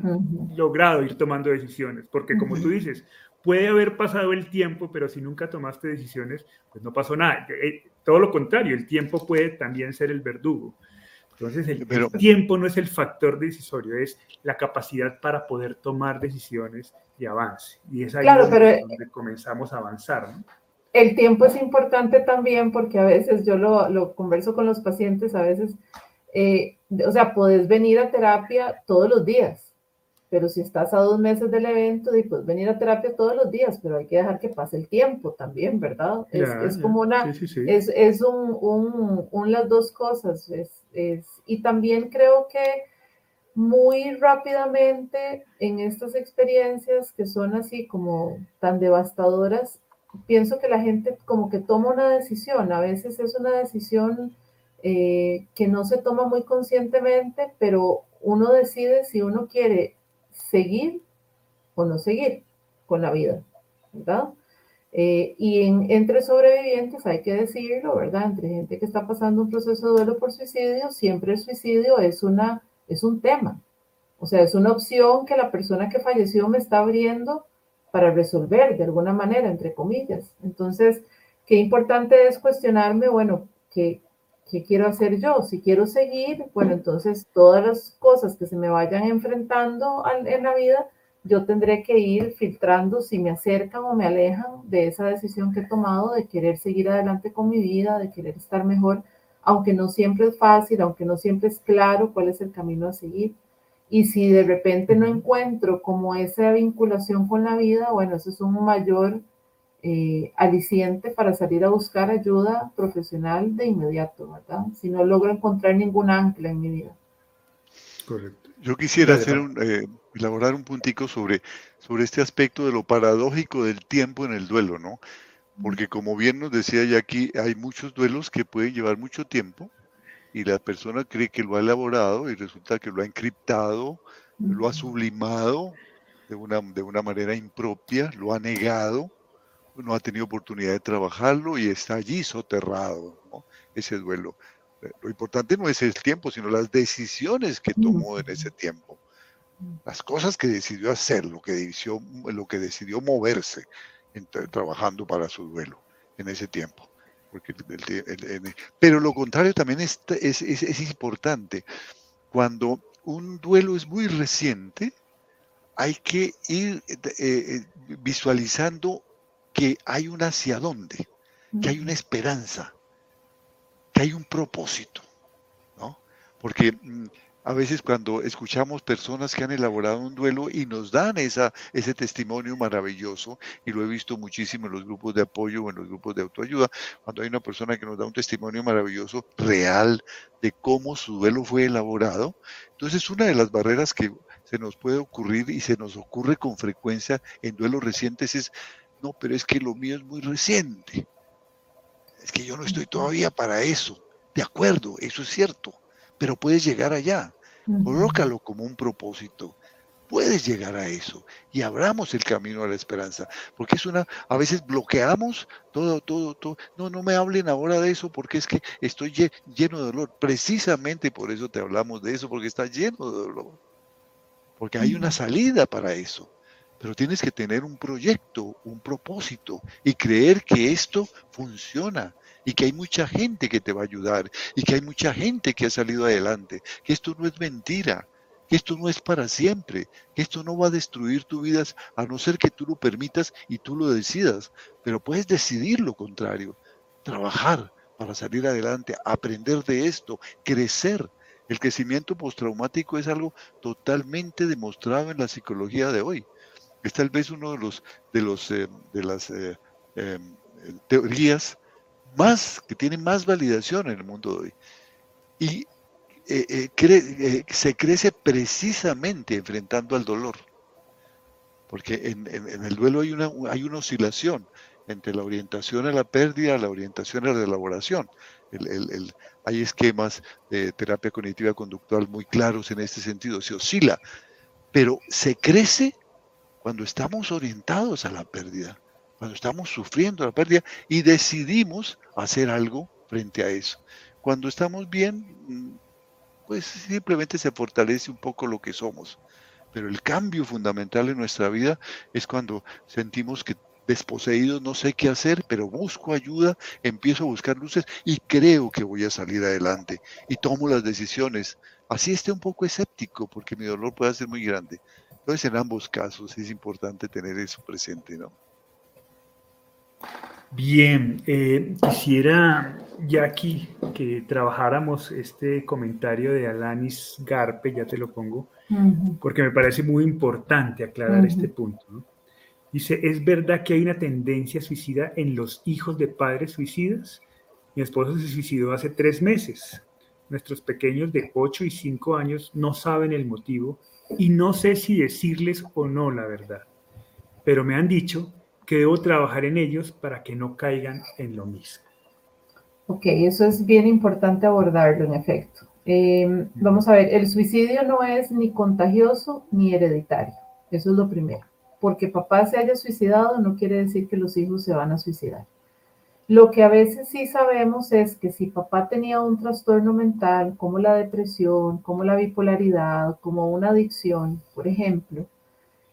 logrado ir tomando decisiones, porque como tú dices, puede haber pasado el tiempo, pero si nunca tomaste decisiones, pues no pasó nada. Eh, todo lo contrario, el tiempo puede también ser el verdugo. Entonces, el, tiempo no es el factor decisorio, es la capacidad para poder tomar decisiones y avance. Y es ahí donde, comenzamos a avanzar. ¿no? El tiempo es importante también porque a veces yo lo, converso con los pacientes, a veces, eh, o sea, puedes venir a terapia todos los días, pero si estás a dos meses del evento, puedes venir a terapia todos los días, pero hay que dejar que pase el tiempo también, ¿verdad? es, como una, es, es un, un, un, las dos cosas, es, es, y también creo que muy rápidamente en estas experiencias que son así como tan devastadoras, pienso que la gente como que toma una decisión, a veces es una decisión eh, que no se toma muy conscientemente, pero uno decide si uno quiere seguir o no seguir con la vida, ¿verdad? Eh, y entre sobrevivientes hay que decirlo, ¿verdad? Entre gente que está pasando un proceso de duelo por suicidio, siempre el suicidio es, una, es un tema. O sea, es una opción que la persona que falleció me está abriendo para resolver de alguna manera, entre comillas. Entonces, qué importante es cuestionarme, bueno, ¿qué, ¿qué quiero hacer yo? Si quiero seguir, bueno, entonces todas las cosas que se me vayan enfrentando en la vida, yo tendré que ir filtrando si me acercan o me alejan de esa decisión que he tomado de querer seguir adelante con mi vida, de querer estar mejor, aunque no siempre es fácil, aunque no siempre es claro cuál es el camino a seguir. Y si de repente no encuentro como esa vinculación con la vida, bueno, eso es un mayor eh, aliciente para salir a buscar ayuda profesional de inmediato, ¿verdad? Si no logro encontrar ningún ancla en mi vida. Correcto. Yo quisiera hacer un, eh, elaborar un puntico sobre, sobre este aspecto de lo paradójico del tiempo en el duelo, ¿no? Porque como bien nos decía Jackie, hay muchos duelos que pueden llevar mucho tiempo, y la persona cree que lo ha elaborado y resulta que lo ha encriptado, lo ha sublimado de una, de una manera impropia, lo ha negado, no ha tenido oportunidad de trabajarlo y está allí soterrado, ese duelo. Lo importante no es el tiempo, sino las decisiones que tomó en ese tiempo, las cosas que decidió hacer, lo que decidió, lo que decidió moverse trabajando para su duelo en ese tiempo pero lo contrario también es, es, importante. Cuando un duelo es muy reciente, hay que ir eh, eh, visualizando que hay un hacia dónde, que hay una esperanza, que hay un propósito, ¿no? Porque mm, a veces cuando escuchamos personas que han elaborado un duelo y nos dan esa, ese testimonio maravilloso, y lo he visto muchísimo en los grupos de apoyo o en los grupos de autoayuda, cuando hay una persona que nos da un testimonio maravilloso, real, de cómo su duelo fue elaborado, entonces una de las barreras que se nos puede ocurrir y se nos ocurre con frecuencia en duelos recientes es, no, pero es que lo mío es muy reciente, es que yo no estoy todavía para eso. De acuerdo, eso es cierto pero puedes llegar allá. Colócalo como un propósito. Puedes llegar a eso y abramos el camino a la esperanza, porque es una, a veces bloqueamos todo, todo, todo. No, no me hablen ahora de eso porque es que estoy lleno de dolor. Precisamente por eso te hablamos de eso, porque está lleno de dolor. Porque hay una salida para eso. Pero tienes que tener un proyecto, un propósito y creer que esto funciona y que hay mucha gente que te va a ayudar y que hay mucha gente que ha salido adelante, que esto no es mentira, que esto no es para siempre, que esto no va a destruir tu vida a no ser que tú lo permitas y tú lo decidas, pero puedes decidir lo contrario, trabajar para salir adelante, aprender de esto, crecer El crecimiento postraumático es algo totalmente demostrado en la psicología de hoy. Es tal vez uno de los de los eh, de las eh, em, teorías más que tiene más validación en el mundo de hoy. Y se crece precisamente enfrentando al dolor. Porque en, el duelo hay una, hay una oscilación entre la orientación a la pérdida, la orientación a la elaboración. hay esquemas de terapia cognitiva conductual muy claros en este sentido, se oscila, pero se crece cuando estamos orientados a la pérdida, cuando estamos sufriendo la pérdida y decidimos hacer algo frente a eso. Cuando estamos bien, pues simplemente se fortalece un poco lo que somos. Pero el cambio fundamental en nuestra vida es cuando sentimos que desposeídos, no sé qué hacer, pero busco ayuda, empiezo a buscar luces y creo que voy a salir adelante y tomo las decisiones. Así esté un poco escéptico porque mi dolor puede ser muy grande. Entonces, en ambos casos es importante tener eso presente, ¿no? Bien, eh, quisiera, Jackie, que trabajáramos este comentario de Alanis Garpe, ya te lo pongo, porque me parece muy importante aclarar este punto. ¿no? Dice, ¿es verdad que hay una tendencia suicida en los hijos de padres suicidas? Mi esposo se suicidó hace tres meses. Nuestros pequeños de 8 y 5 años no saben el motivo y no sé si decirles o no la verdad. Pero me han dicho que debo trabajar en ellos para que no caigan en lo mismo. Ok, eso es bien importante abordarlo en efecto. Eh, vamos a ver, el suicidio no es ni contagioso ni hereditario. Eso es lo primero porque papá se haya suicidado no quiere decir que los hijos se van a suicidar. Lo que a veces sí sabemos es que si papá tenía un trastorno mental como la depresión, como la bipolaridad, como una adicción, por ejemplo,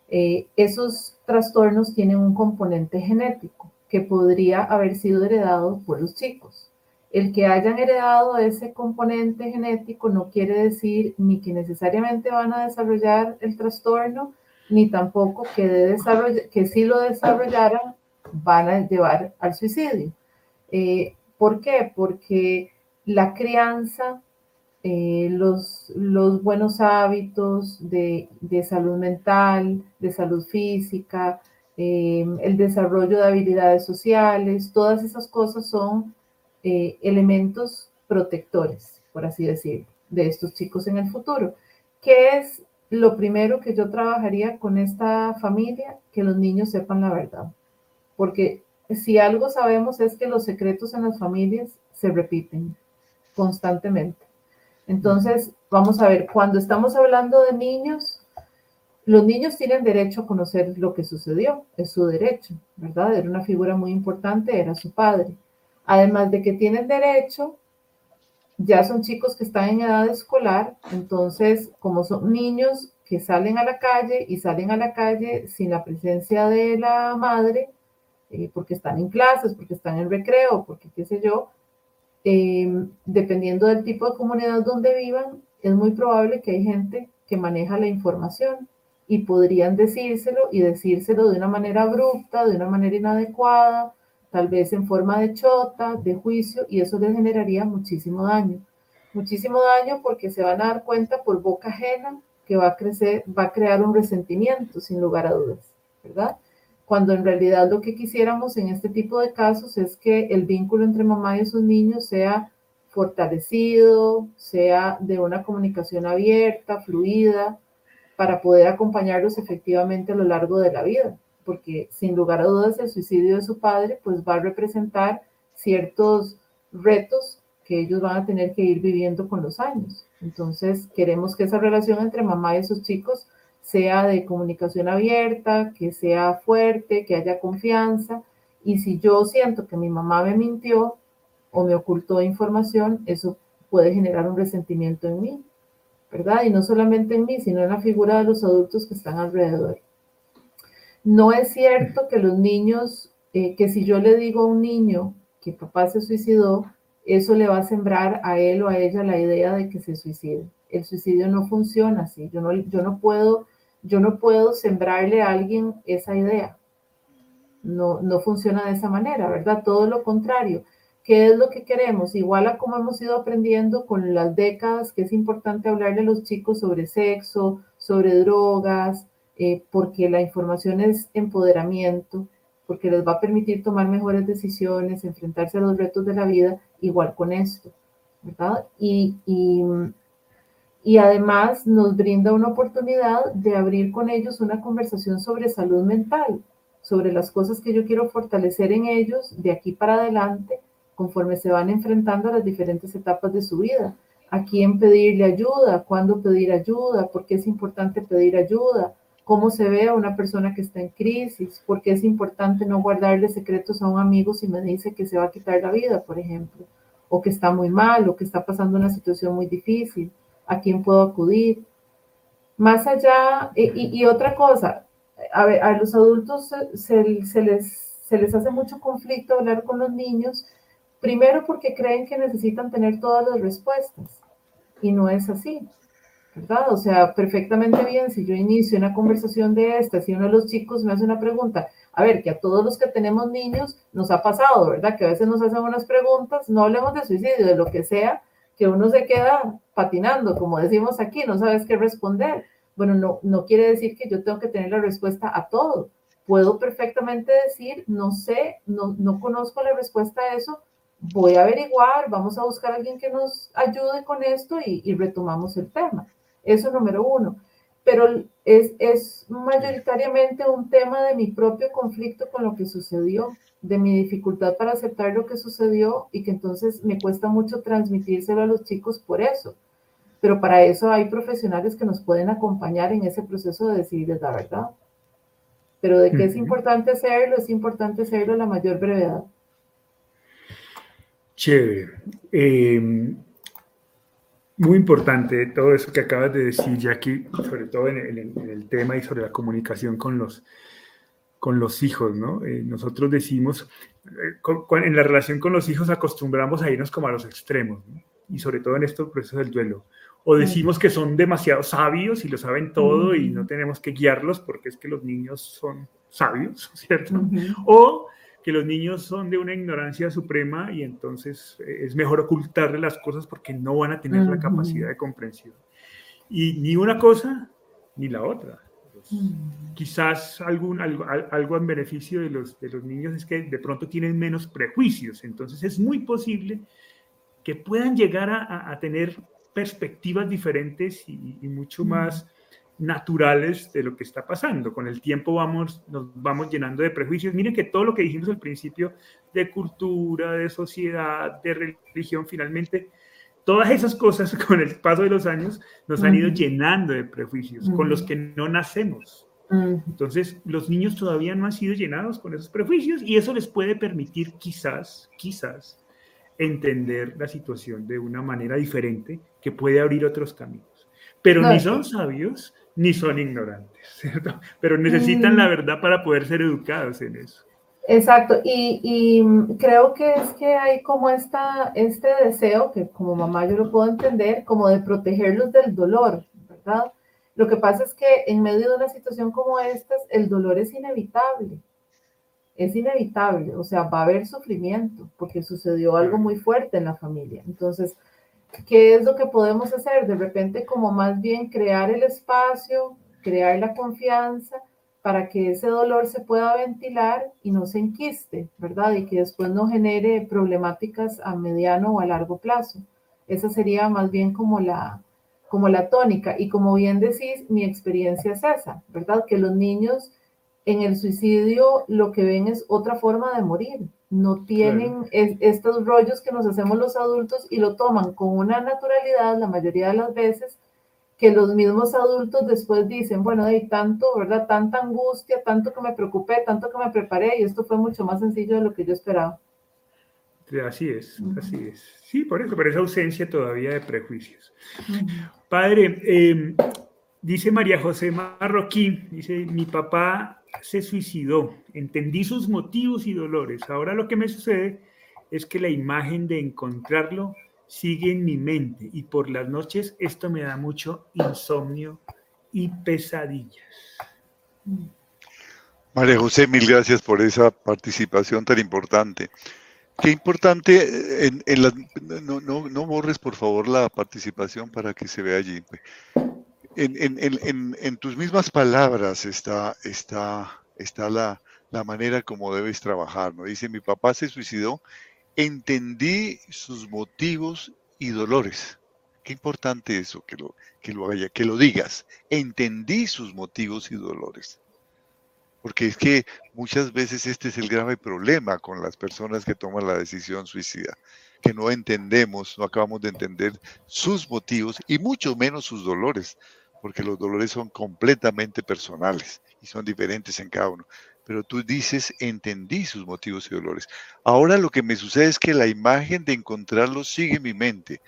eh, esos trastornos tienen un componente genético que podría haber sido heredado por los chicos. El que hayan heredado ese componente genético no quiere decir ni que necesariamente van a desarrollar el trastorno, ni tampoco que, si lo desarrollaran van a llevar al suicidio. Eh, ¿Por qué? Porque la crianza, eh, los, buenos hábitos de, salud mental, de salud física, eh, el desarrollo de habilidades sociales, todas esas cosas son elementos protectores, por así decirlo, de estos chicos en el futuro. ¿Qué es lo primero que yo trabajaría con esta familia, que los niños sepan la verdad. Porque si algo sabemos es que los secretos en las familias se repiten constantemente. Entonces, vamos a ver, cuando estamos hablando de niños, los niños tienen derecho a conocer lo que sucedió, es su derecho, ¿verdad? Era una figura muy importante, era su padre. Además de que tienen derecho ya son chicos que están en edad escolar, entonces como son niños que salen a la calle y salen a la calle sin la presencia de la madre, eh, porque están en clases, porque están en recreo, porque qué sé yo, em, dependiendo del tipo de comunidad donde vivan, es muy probable que hay gente que maneja la información y podrían decírselo y decírselo de una manera abrupta, de una manera inadecuada, tal vez en forma de chota, de juicio, y eso les generaría muchísimo daño. Muchísimo daño porque se van a dar cuenta por boca ajena que va a crecer, va a crear un resentimiento, sin lugar a dudas, ¿verdad? Cuando en realidad lo que quisiéramos en este tipo de casos es que el vínculo entre mamá y sus niños sea fortalecido, sea de una comunicación abierta, fluida, para poder acompañarlos efectivamente a lo largo de la vida porque sin lugar a dudas el suicidio de su padre pues va a representar ciertos retos que ellos van a tener que ir viviendo con los años. Entonces queremos que esa relación entre mamá y sus chicos sea de comunicación abierta, que sea fuerte, que haya confianza. Y si yo siento que mi mamá me mintió o me ocultó información, eso puede generar un resentimiento en mí, ¿verdad? Y no solamente en mí, sino en la figura de los adultos que están alrededor. No es cierto que los niños, eh, que si yo le digo a un niño que papá se suicidó, eso le va a sembrar a él o a ella la idea de que se suicide. El suicidio no funciona así. Yo no, yo no, puedo, yo no puedo sembrarle a alguien esa idea. No, no funciona de esa manera, ¿verdad? Todo lo contrario. ¿Qué es lo que queremos? Igual a como hemos ido aprendiendo con las décadas, que es importante hablarle a los chicos sobre sexo, sobre drogas, eh, porque la información es empoderamiento, porque les va a permitir tomar mejores decisiones, enfrentarse a los retos de la vida, igual con esto, ¿verdad? Y, y, y además nos brinda una oportunidad de abrir con ellos una conversación sobre salud mental, sobre las cosas que yo quiero fortalecer en ellos de aquí para adelante conforme se van enfrentando a las diferentes etapas de su vida. A quién pedirle ayuda, cuándo pedir ayuda, por qué es importante pedir ayuda, cómo se ve a una persona que está en crisis, por qué es importante no guardarle secretos a un amigo si me dice que se va a quitar la vida, por ejemplo, o que está muy mal, o que está pasando una situación muy difícil, a quién puedo acudir. Más allá, y, otra cosa, a, ver, a los adultos se, se, les, se les hace mucho conflicto hablar con los niños Primero porque creen que necesitan tener todas las respuestas y no es así, ¿verdad? O sea, perfectamente bien, si yo inicio una conversación de esta, si uno de los chicos me hace una pregunta, a ver, que a todos los que tenemos niños nos ha pasado, ¿verdad? Que a veces nos hacen unas preguntas, no hablemos de suicidio, de lo que sea, que uno se queda patinando, como decimos aquí, no sabes qué responder. Bueno, no, no quiere decir que yo tengo que tener la respuesta a todo. Puedo perfectamente decir, no sé, no, no conozco la respuesta a eso, voy a averiguar, vamos a buscar a alguien que nos ayude con esto y, retomamos el tema. Eso número uno. Pero es, es, mayoritariamente un tema de mi propio conflicto con lo que sucedió, de mi dificultad para aceptar lo que sucedió y que entonces me cuesta mucho transmitírselo a los chicos por eso. Pero para eso hay profesionales que nos pueden acompañar en ese proceso de decirles la verdad. Pero de que es importante hacerlo, es importante hacerlo a la mayor brevedad. Chévere. Em, muy importante todo eso que acabas de decir, Jackie, sobre todo en, el, tema y sobre la comunicación con los, con los hijos, ¿no? Eh, nosotros decimos, eh, en la relación con los hijos acostumbramos a irnos como a los extremos, y sobre todo en estos procesos del duelo. O decimos que son demasiado sabios y lo saben todo y no tenemos que guiarlos porque es que los niños son sabios, ¿cierto? O que los niños son de una ignorancia suprema y entonces eh, es mejor ocultarle las cosas porque no van a tener la capacidad de comprensión. Y ni una cosa ni la otra. Pues. Quizás algún, algo, algo, en beneficio de los, de los niños es que de pronto tienen menos prejuicios, entonces es muy posible que puedan llegar a, a tener perspectivas diferentes y, mucho más naturales de lo que está pasando. Con el tiempo vamos, nos vamos llenando de prejuicios. Miren que todo lo que dijimos al principio de cultura, de sociedad, de religión, finalmente, todas esas cosas con el paso de los años nos han ido llenando de prejuicios con los que no nacemos. Entonces, los niños todavía no han sido llenados con esos prejuicios y eso les puede permitir quizás, quizás, entender la situación de una manera diferente que puede abrir otros caminos. Pero ni son sabios, ni son ignorantes, ¿cierto? Pero necesitan la mm. verdad para poder ser educados en eso. Exacto, y, creo que es que hay como esta, este deseo, que como mamá yo lo puedo entender, como de protegerlos del dolor, ¿verdad? Lo que pasa es que en medio de una situación como esta, el dolor es inevitable, es inevitable, o sea, va a haber sufrimiento porque sucedió algo muy fuerte en la familia. Entonces, ¿qué es lo que podemos hacer? De repente como más bien crear el espacio, crear la confianza para que ese dolor se pueda ventilar y no se enquiste, ¿verdad? Y que después no genere problemáticas a mediano o a largo plazo. Esa sería más bien como la, como la tónica. Y como bien decís, mi experiencia es esa, ¿verdad? Que los niños en el suicidio lo que ven es otra forma de morir, no tienen estos rollos que nos hacemos los adultos y lo toman con una naturalidad la mayoría de las veces que los mismos adultos después dicen, bueno, hay tanto, ¿verdad? Tanta angustia, tanto que me preocupé, tanto que me preparé y esto fue mucho más sencillo de lo que yo esperaba. Así es, así es. Sí, por eso, por esa ausencia todavía de prejuicios. Padre, em, dice María José Marroquín, dice, mi papá se suicidó, entendí sus motivos y dolores. Ahora lo que me sucede es que la imagen de encontrarlo sigue en mi mente y por las noches esto me da mucho insomnio y pesadillas. María José, mil gracias por esa participación tan importante. Qué importante, en, no, no, no, borres por favor la participación para que se vea allí. En, tus mismas palabras está, la, manera como debes trabajar. ¿no? Dice, mi papá se suicidó, entendí sus motivos y dolores. Qué importante eso, que lo, que que lo digas. Entendí sus motivos y dolores. Porque es que muchas veces este es el grave problema con las personas que toman la decisión suicida, que no entendemos, no acabamos de entender sus motivos y mucho menos sus dolores, porque los dolores son completamente personales y son diferentes en cada uno. Pero tú dices, entendí sus motivos y dolores. Ahora lo que me sucede es que la imagen de encontrarlos sigue en mi mente.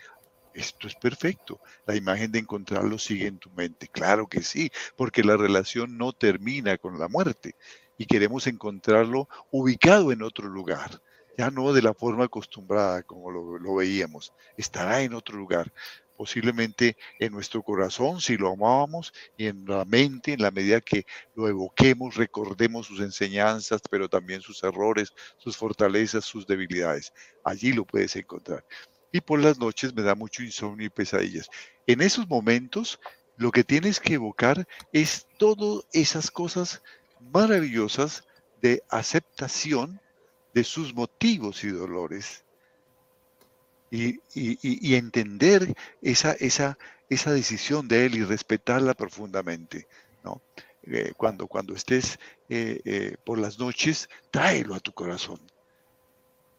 Esto es perfecto. La imagen de encontrarlo sigue en tu mente. Claro que sí, porque la relación no termina con la muerte y queremos encontrarlo ubicado en otro lugar, ya no de la forma acostumbrada como lo, veíamos. Estará en otro lugar, posiblemente en nuestro corazón si lo amábamos y en la mente en la medida que lo evoquemos, recordemos sus enseñanzas, pero también sus errores, sus fortalezas, sus debilidades. Allí lo puedes encontrar y por las noches me da mucho insomnio y pesadillas. En esos momentos, lo que tienes que evocar es todas esas cosas maravillosas de aceptación de sus motivos y dolores. Y, entender esa, esa, esa decisión de él y respetarla profundamente. ¿no? Eh, cuando, cuando estés eh, eh, por las noches, tráelo a tu corazón.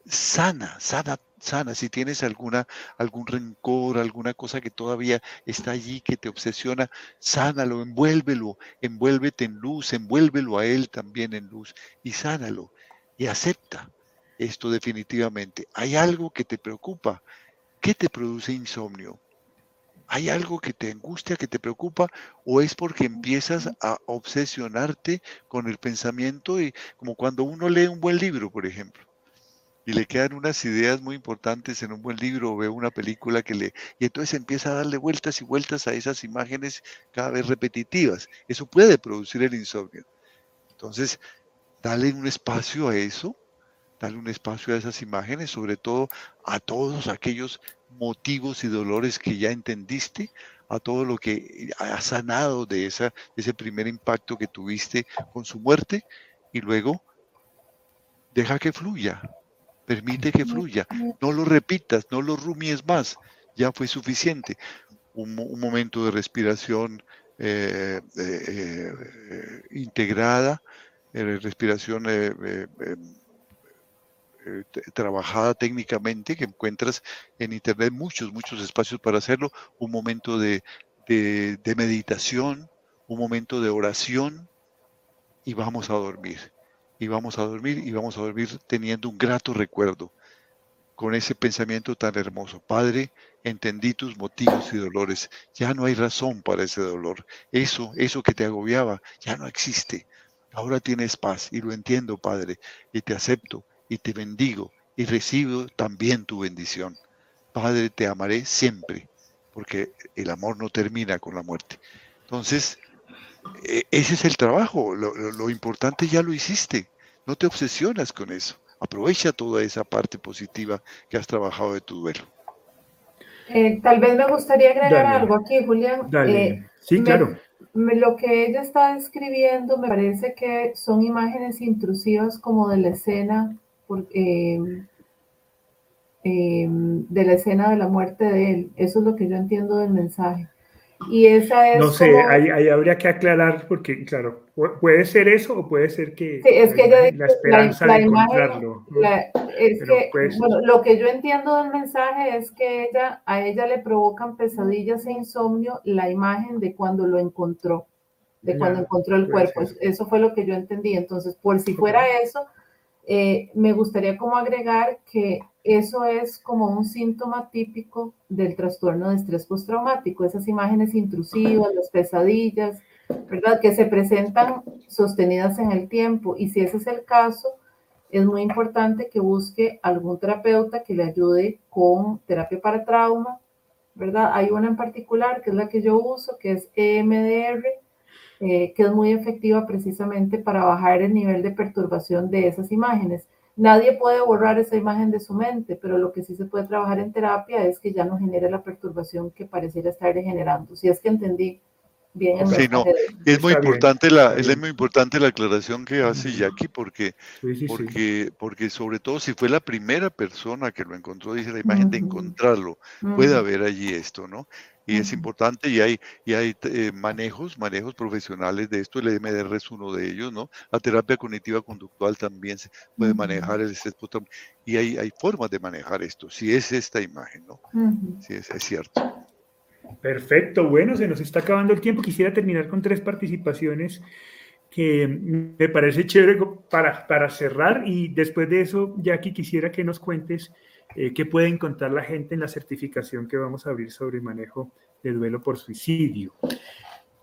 Sana, sana sana, si tienes alguna, algún rencor, alguna cosa que todavía está allí, que te obsesiona, sánalo, envuélvelo, envuélvete en luz, envuélvelo a él también en luz y sánalo y acepta esto definitivamente. Hay algo que te preocupa. ¿Qué te produce insomnio? ¿Hay algo que te angustia, que te preocupa? ¿O es porque empiezas a obsesionarte con el pensamiento y como cuando uno lee un buen libro, por ejemplo? y le quedan unas ideas muy importantes en un buen libro o ve una película que le... Y entonces empieza a darle vueltas y vueltas a esas imágenes cada vez repetitivas. Eso puede producir el insomnio. Entonces, dale un espacio a eso, dale un espacio a esas imágenes, sobre todo a todos aquellos motivos y dolores que ya entendiste, a todo lo que ha sanado de esa, ese primer impacto que tuviste con su muerte y luego deja que fluya, Permite que fluya. No lo repitas, no lo rumies más. Ya fue suficiente. Un, momento de respiración eh, eh, eh, integrada, respiración trabajada técnicamente, que encuentras en Internet muchos, muchos espacios para hacerlo. Un momento de, de meditación, un momento de oración y vamos a dormir y vamos a dormir y vamos a dormir teniendo un grato recuerdo con ese pensamiento tan hermoso. Padre, entendí tus motivos y dolores. Ya no hay razón para ese dolor. Eso, eso que te agobiaba, ya no existe. Ahora tienes paz y lo entiendo, Padre, y te acepto y te bendigo y recibo también tu bendición. Padre, te amaré siempre, porque el amor no termina con la muerte. Entonces, e, ese es el trabajo. Lo, importante ya lo hiciste. No te obsesionas con eso. Aprovecha toda esa parte positiva que has trabajado de tu duelo. Eh, tal vez me gustaría agregar algo aquí, Julián. Dale. Eh, sí, claro. lo que ella está describiendo me parece que son imágenes intrusivas como de la escena, em, em, de la escena de la muerte de él. Eso es lo que yo entiendo del mensaje. Y esa es. No sé, ahí, habría que aclarar, porque, claro, puede ser eso o puede ser que. Sí, es que la, esperanza de encontrarlo. es que, pues bueno, lo que yo entiendo del mensaje es que ella, a ella le provocan pesadillas e insomnio la imagen de cuando lo encontró, de cuando encontró el cuerpo. Eso fue lo que yo entendí. Entonces, por si fuera eso, eh, me gustaría como agregar que eso es como un síntoma típico del trastorno de estrés postraumático, esas imágenes intrusivas, las pesadillas, ¿verdad? Que se presentan sostenidas en el tiempo. Y si ese es el caso, es muy importante que busque algún terapeuta que le ayude con terapia para trauma, ¿verdad? Hay una en particular que es la que yo uso, que es EMDR, eh, que es muy efectiva precisamente para bajar el nivel de perturbación de esas imágenes. nadie puede borrar esa imagen de su mente, pero lo que sí se puede trabajar en terapia es que ya no genere la perturbación que pareciera estar generando. Si es que entendí bien. sí, no, es muy importante la, es muy importante la aclaración que hace Jackie porque, porque, porque sobre todo si fue la primera persona que lo encontró, dice la imagen de encontrarlo, puede haber allí esto, ¿no? Y es importante y hay, y hay eh, manejos, manejos profesionales de esto, el EMDR es uno de ellos, ¿no? La terapia cognitiva conductual también se puede manejar el estrés y hay, hay formas de manejar esto, si es esta imagen, ¿no? Si es, es, cierto. Perfecto, bueno, se nos está acabando el tiempo. Quisiera terminar con tres participaciones que me parece chévere para, para cerrar y después de eso, Jackie, quisiera que nos cuentes eh, ¿Qué puede encontrar la gente en la certificación que vamos a abrir sobre manejo de duelo por suicidio?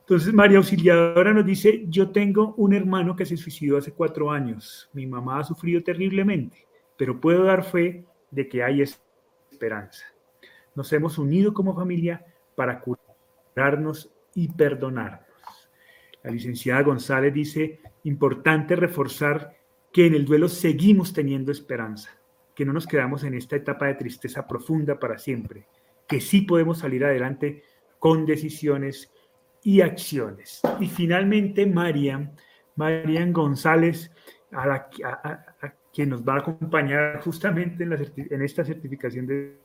Entonces, María Auxiliadora nos dice, yo tengo un hermano que se suicidó hace cuatro años. Mi mamá ha sufrido terriblemente, pero puedo dar fe de que hay esperanza. Nos hemos unido como familia para curarnos y perdonarnos. La licenciada González dice, importante reforzar que en el duelo seguimos teniendo esperanza que no nos quedamos en esta etapa de tristeza profunda para siempre, que sí podemos salir adelante con decisiones y acciones. Y finalmente, Marian, Marian González, a, la, que nos va a acompañar justamente en, en esta certificación de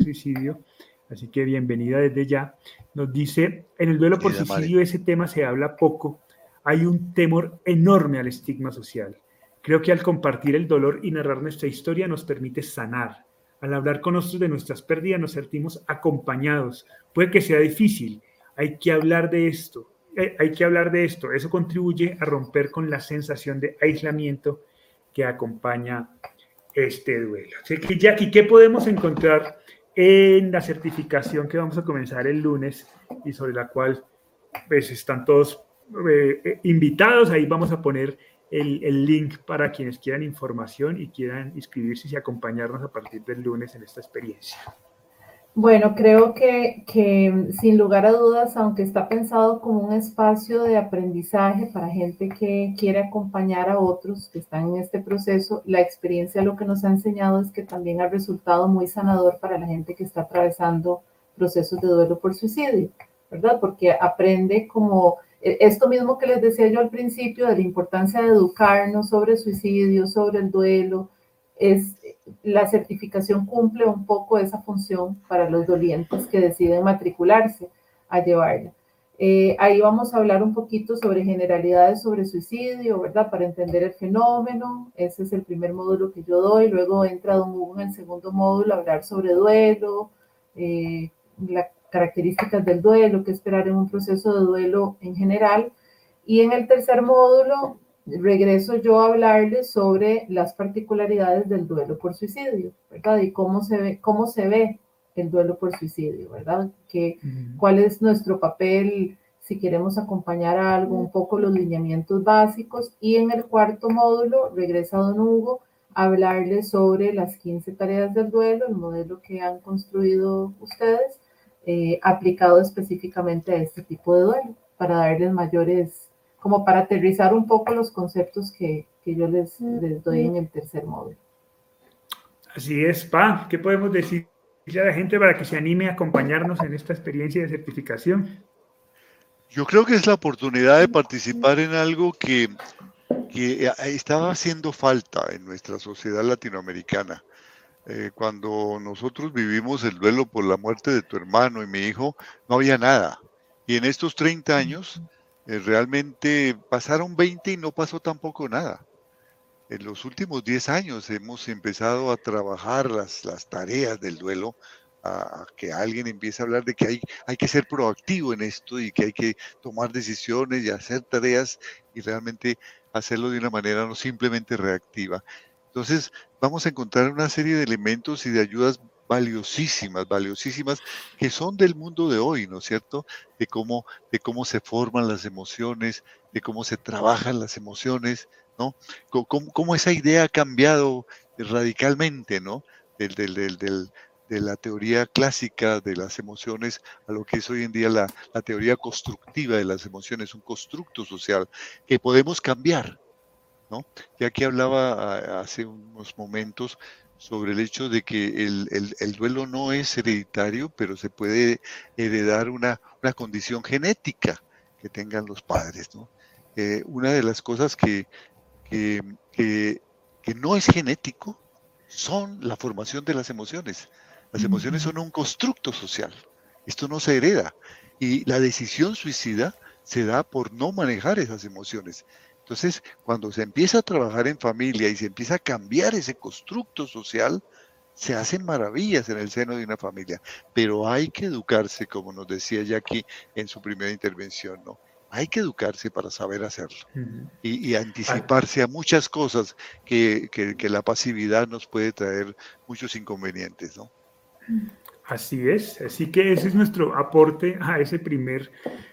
suicidio, así que bienvenida desde ya, nos dice, en el duelo por suicidio ese tema se habla poco, hay un temor enorme al estigma social. Creo que al compartir el dolor y narrar nuestra historia nos permite sanar. Al hablar con otros de nuestras pérdidas nos sentimos acompañados. Puede que sea difícil, hay que hablar de esto, eh, hay que hablar de esto. Eso contribuye a romper con la sensación de aislamiento que acompaña este duelo. Así que Jackie, ¿qué podemos encontrar en la certificación que vamos a comenzar el lunes y sobre la cual pues están todos eh, eh, invitados? Ahí vamos a poner el, link para quienes quieran información y quieran inscribirse y acompañarnos a partir del lunes en esta experiencia. Bueno, creo que, que, sin lugar a dudas, aunque está pensado como un espacio de aprendizaje para gente que quiere acompañar a otros que están en este proceso, la experiencia lo que nos ha enseñado es que también ha resultado muy sanador para la gente que está atravesando procesos de duelo por suicidio, ¿verdad? Porque aprende como esto mismo que les decía yo al principio de la importancia de educarnos sobre suicidio, sobre el duelo, es la certificación cumple un poco esa función para los dolientes que deciden matricularse a llevarla. Eh, ahí vamos a hablar un poquito sobre generalidades sobre suicidio, ¿verdad? Para entender el fenómeno. Ese es el primer módulo que yo doy. Luego entra Don Hugo en el segundo módulo a hablar sobre duelo, eh, la características del duelo, qué esperar en un proceso de duelo en general. Y en el tercer módulo regreso yo a hablarles sobre las particularidades del duelo por suicidio, ¿verdad? Y cómo se ve, cómo se ve el duelo por suicidio, ¿verdad? Que, ¿Cuál es nuestro papel si queremos acompañar a algo, un poco los lineamientos básicos? Y en el cuarto módulo regresa don Hugo a hablarles sobre las 15 tareas del duelo, el modelo que han construido ustedes, eh, aplicado específicamente a este tipo de duelo, para darles mayores, como para aterrizar un poco los conceptos que, que yo les, les, doy en el tercer módulo. Así es, Pa, ¿qué podemos decir a la gente para que se anime a acompañarnos en esta experiencia de certificación? Yo creo que es la oportunidad de participar en algo que, que estaba haciendo falta en nuestra sociedad latinoamericana. Eh, cuando nosotros vivimos el duelo por la muerte de tu hermano y mi hijo, no había nada. Y en estos 30 años, eh, realmente pasaron 20 y no pasó tampoco nada. En los últimos 10 años hemos empezado a trabajar las, las tareas del duelo, a, que alguien empiece a hablar de que hay, hay que ser proactivo en esto y que hay que tomar decisiones y hacer tareas y realmente hacerlo de una manera no simplemente reactiva. Entonces, vamos a encontrar una serie de elementos y de ayudas valiosísimas, valiosísimas, que son del mundo de hoy, ¿no es cierto? De cómo, de cómo se forman las emociones, de cómo se trabajan las emociones, ¿no? Cómo, esa idea ha cambiado radicalmente, ¿no? Del, del, del, de la teoría clásica de las emociones a lo que es hoy en día la, la teoría constructiva de las emociones, un constructo social que podemos cambiar, ¿no? Ya que hablaba hace unos momentos sobre el hecho de que el, el, duelo no es hereditario, pero se puede heredar una, una condición genética que tengan los padres. ¿no? Eh, una de las cosas que, que, que, que, no es genético son la formación de las emociones. Las emociones son un constructo social. Esto no se hereda. Y la decisión suicida se da por no manejar esas emociones. Entonces, cuando se empieza a trabajar en familia y se empieza a cambiar ese constructo social, se hacen maravillas en el seno de una familia, pero hay que educarse, como nos decía Jackie en su primera intervención, ¿no? Hay que educarse para saber hacerlo y, anticiparse a muchas cosas que, que, la pasividad nos puede traer muchos inconvenientes, ¿no? Así es, así que ese es nuestro aporte a ese primer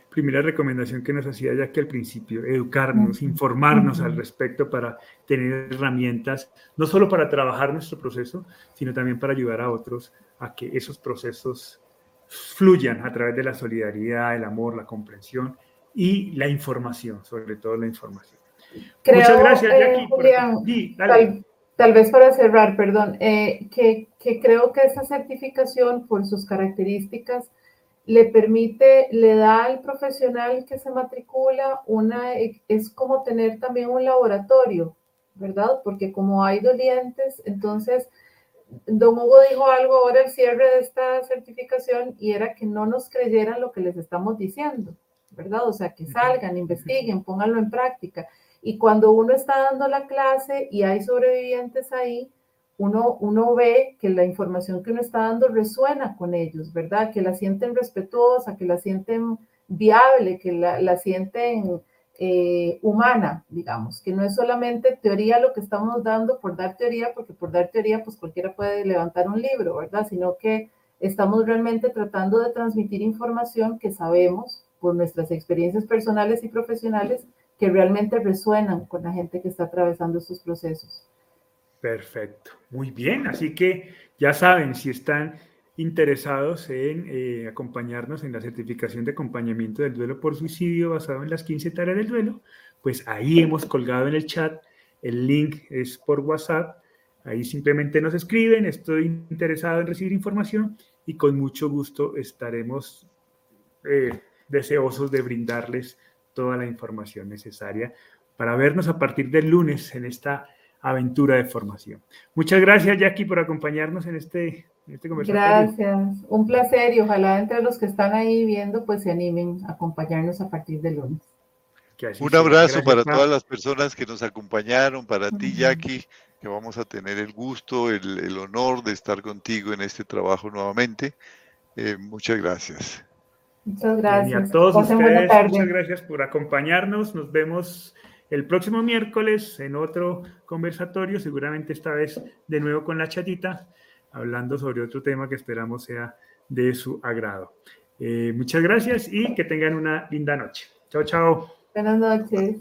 primera recomendación que nos hacía ya que al principio, educarnos, informarnos al respecto para tener herramientas, no solo para trabajar nuestro proceso, sino también para ayudar a otros a que esos procesos fluyan a través de la solidaridad, el amor, la comprensión y la información, sobre todo la información. Muchas gracias, Jackie. Julián, tal, vez para cerrar, perdón, eh, que, que creo que esa certificación, por sus características, le permite, le da al profesional que se matricula una, es como tener también un laboratorio, ¿verdad? Porque como hay dolientes, entonces, don Hugo dijo algo ahora al cierre de esta certificación y era que no nos creyeran lo que les estamos diciendo, ¿verdad? O sea, que salgan, investiguen, pónganlo en práctica. Y cuando uno está dando la clase y hay sobrevivientes ahí, uno, ve que la información que uno está dando resuena con ellos, ¿verdad? Que la sienten respetuosa, que la sienten viable, que la, sienten eh, humana, digamos, que no es solamente teoría lo que estamos dando por dar teoría, porque por dar teoría, pues cualquiera puede levantar un libro, ¿verdad? Sino que estamos realmente tratando de transmitir información que sabemos por nuestras experiencias personales y profesionales que realmente resuenan con la gente que está atravesando estos procesos. Perfecto, muy bien. Así que ya saben, si están interesados en eh, acompañarnos en la certificación de acompañamiento del duelo por suicidio basado en las 15 tareas del duelo, pues ahí hemos colgado en el chat, el link es por WhatsApp, ahí simplemente nos escriben, estoy interesado en recibir información y con mucho gusto estaremos eh, deseosos de brindarles toda la información necesaria para vernos a partir del lunes en esta aventura de formación. Muchas gracias, Jackie, por acompañarnos en este, en este conversatorio. Gracias, un placer y ojalá entre los que están ahí viendo, pues se animen a acompañarnos a partir del lunes. Un abrazo para todas las personas que nos acompañaron, para ti, Jackie, que vamos a tener el gusto, el, honor de estar contigo en este trabajo nuevamente. Eh, muchas gracias. Muchas gracias. Y a todos ustedes, muchas gracias por acompañarnos. Nos vemos el próximo miércoles en otro conversatorio, seguramente esta vez de nuevo con la chatita, hablando sobre otro tema que esperamos sea de su agrado. Eh, muchas gracias y que tengan una linda noche. Chao, chao. Buenas noches.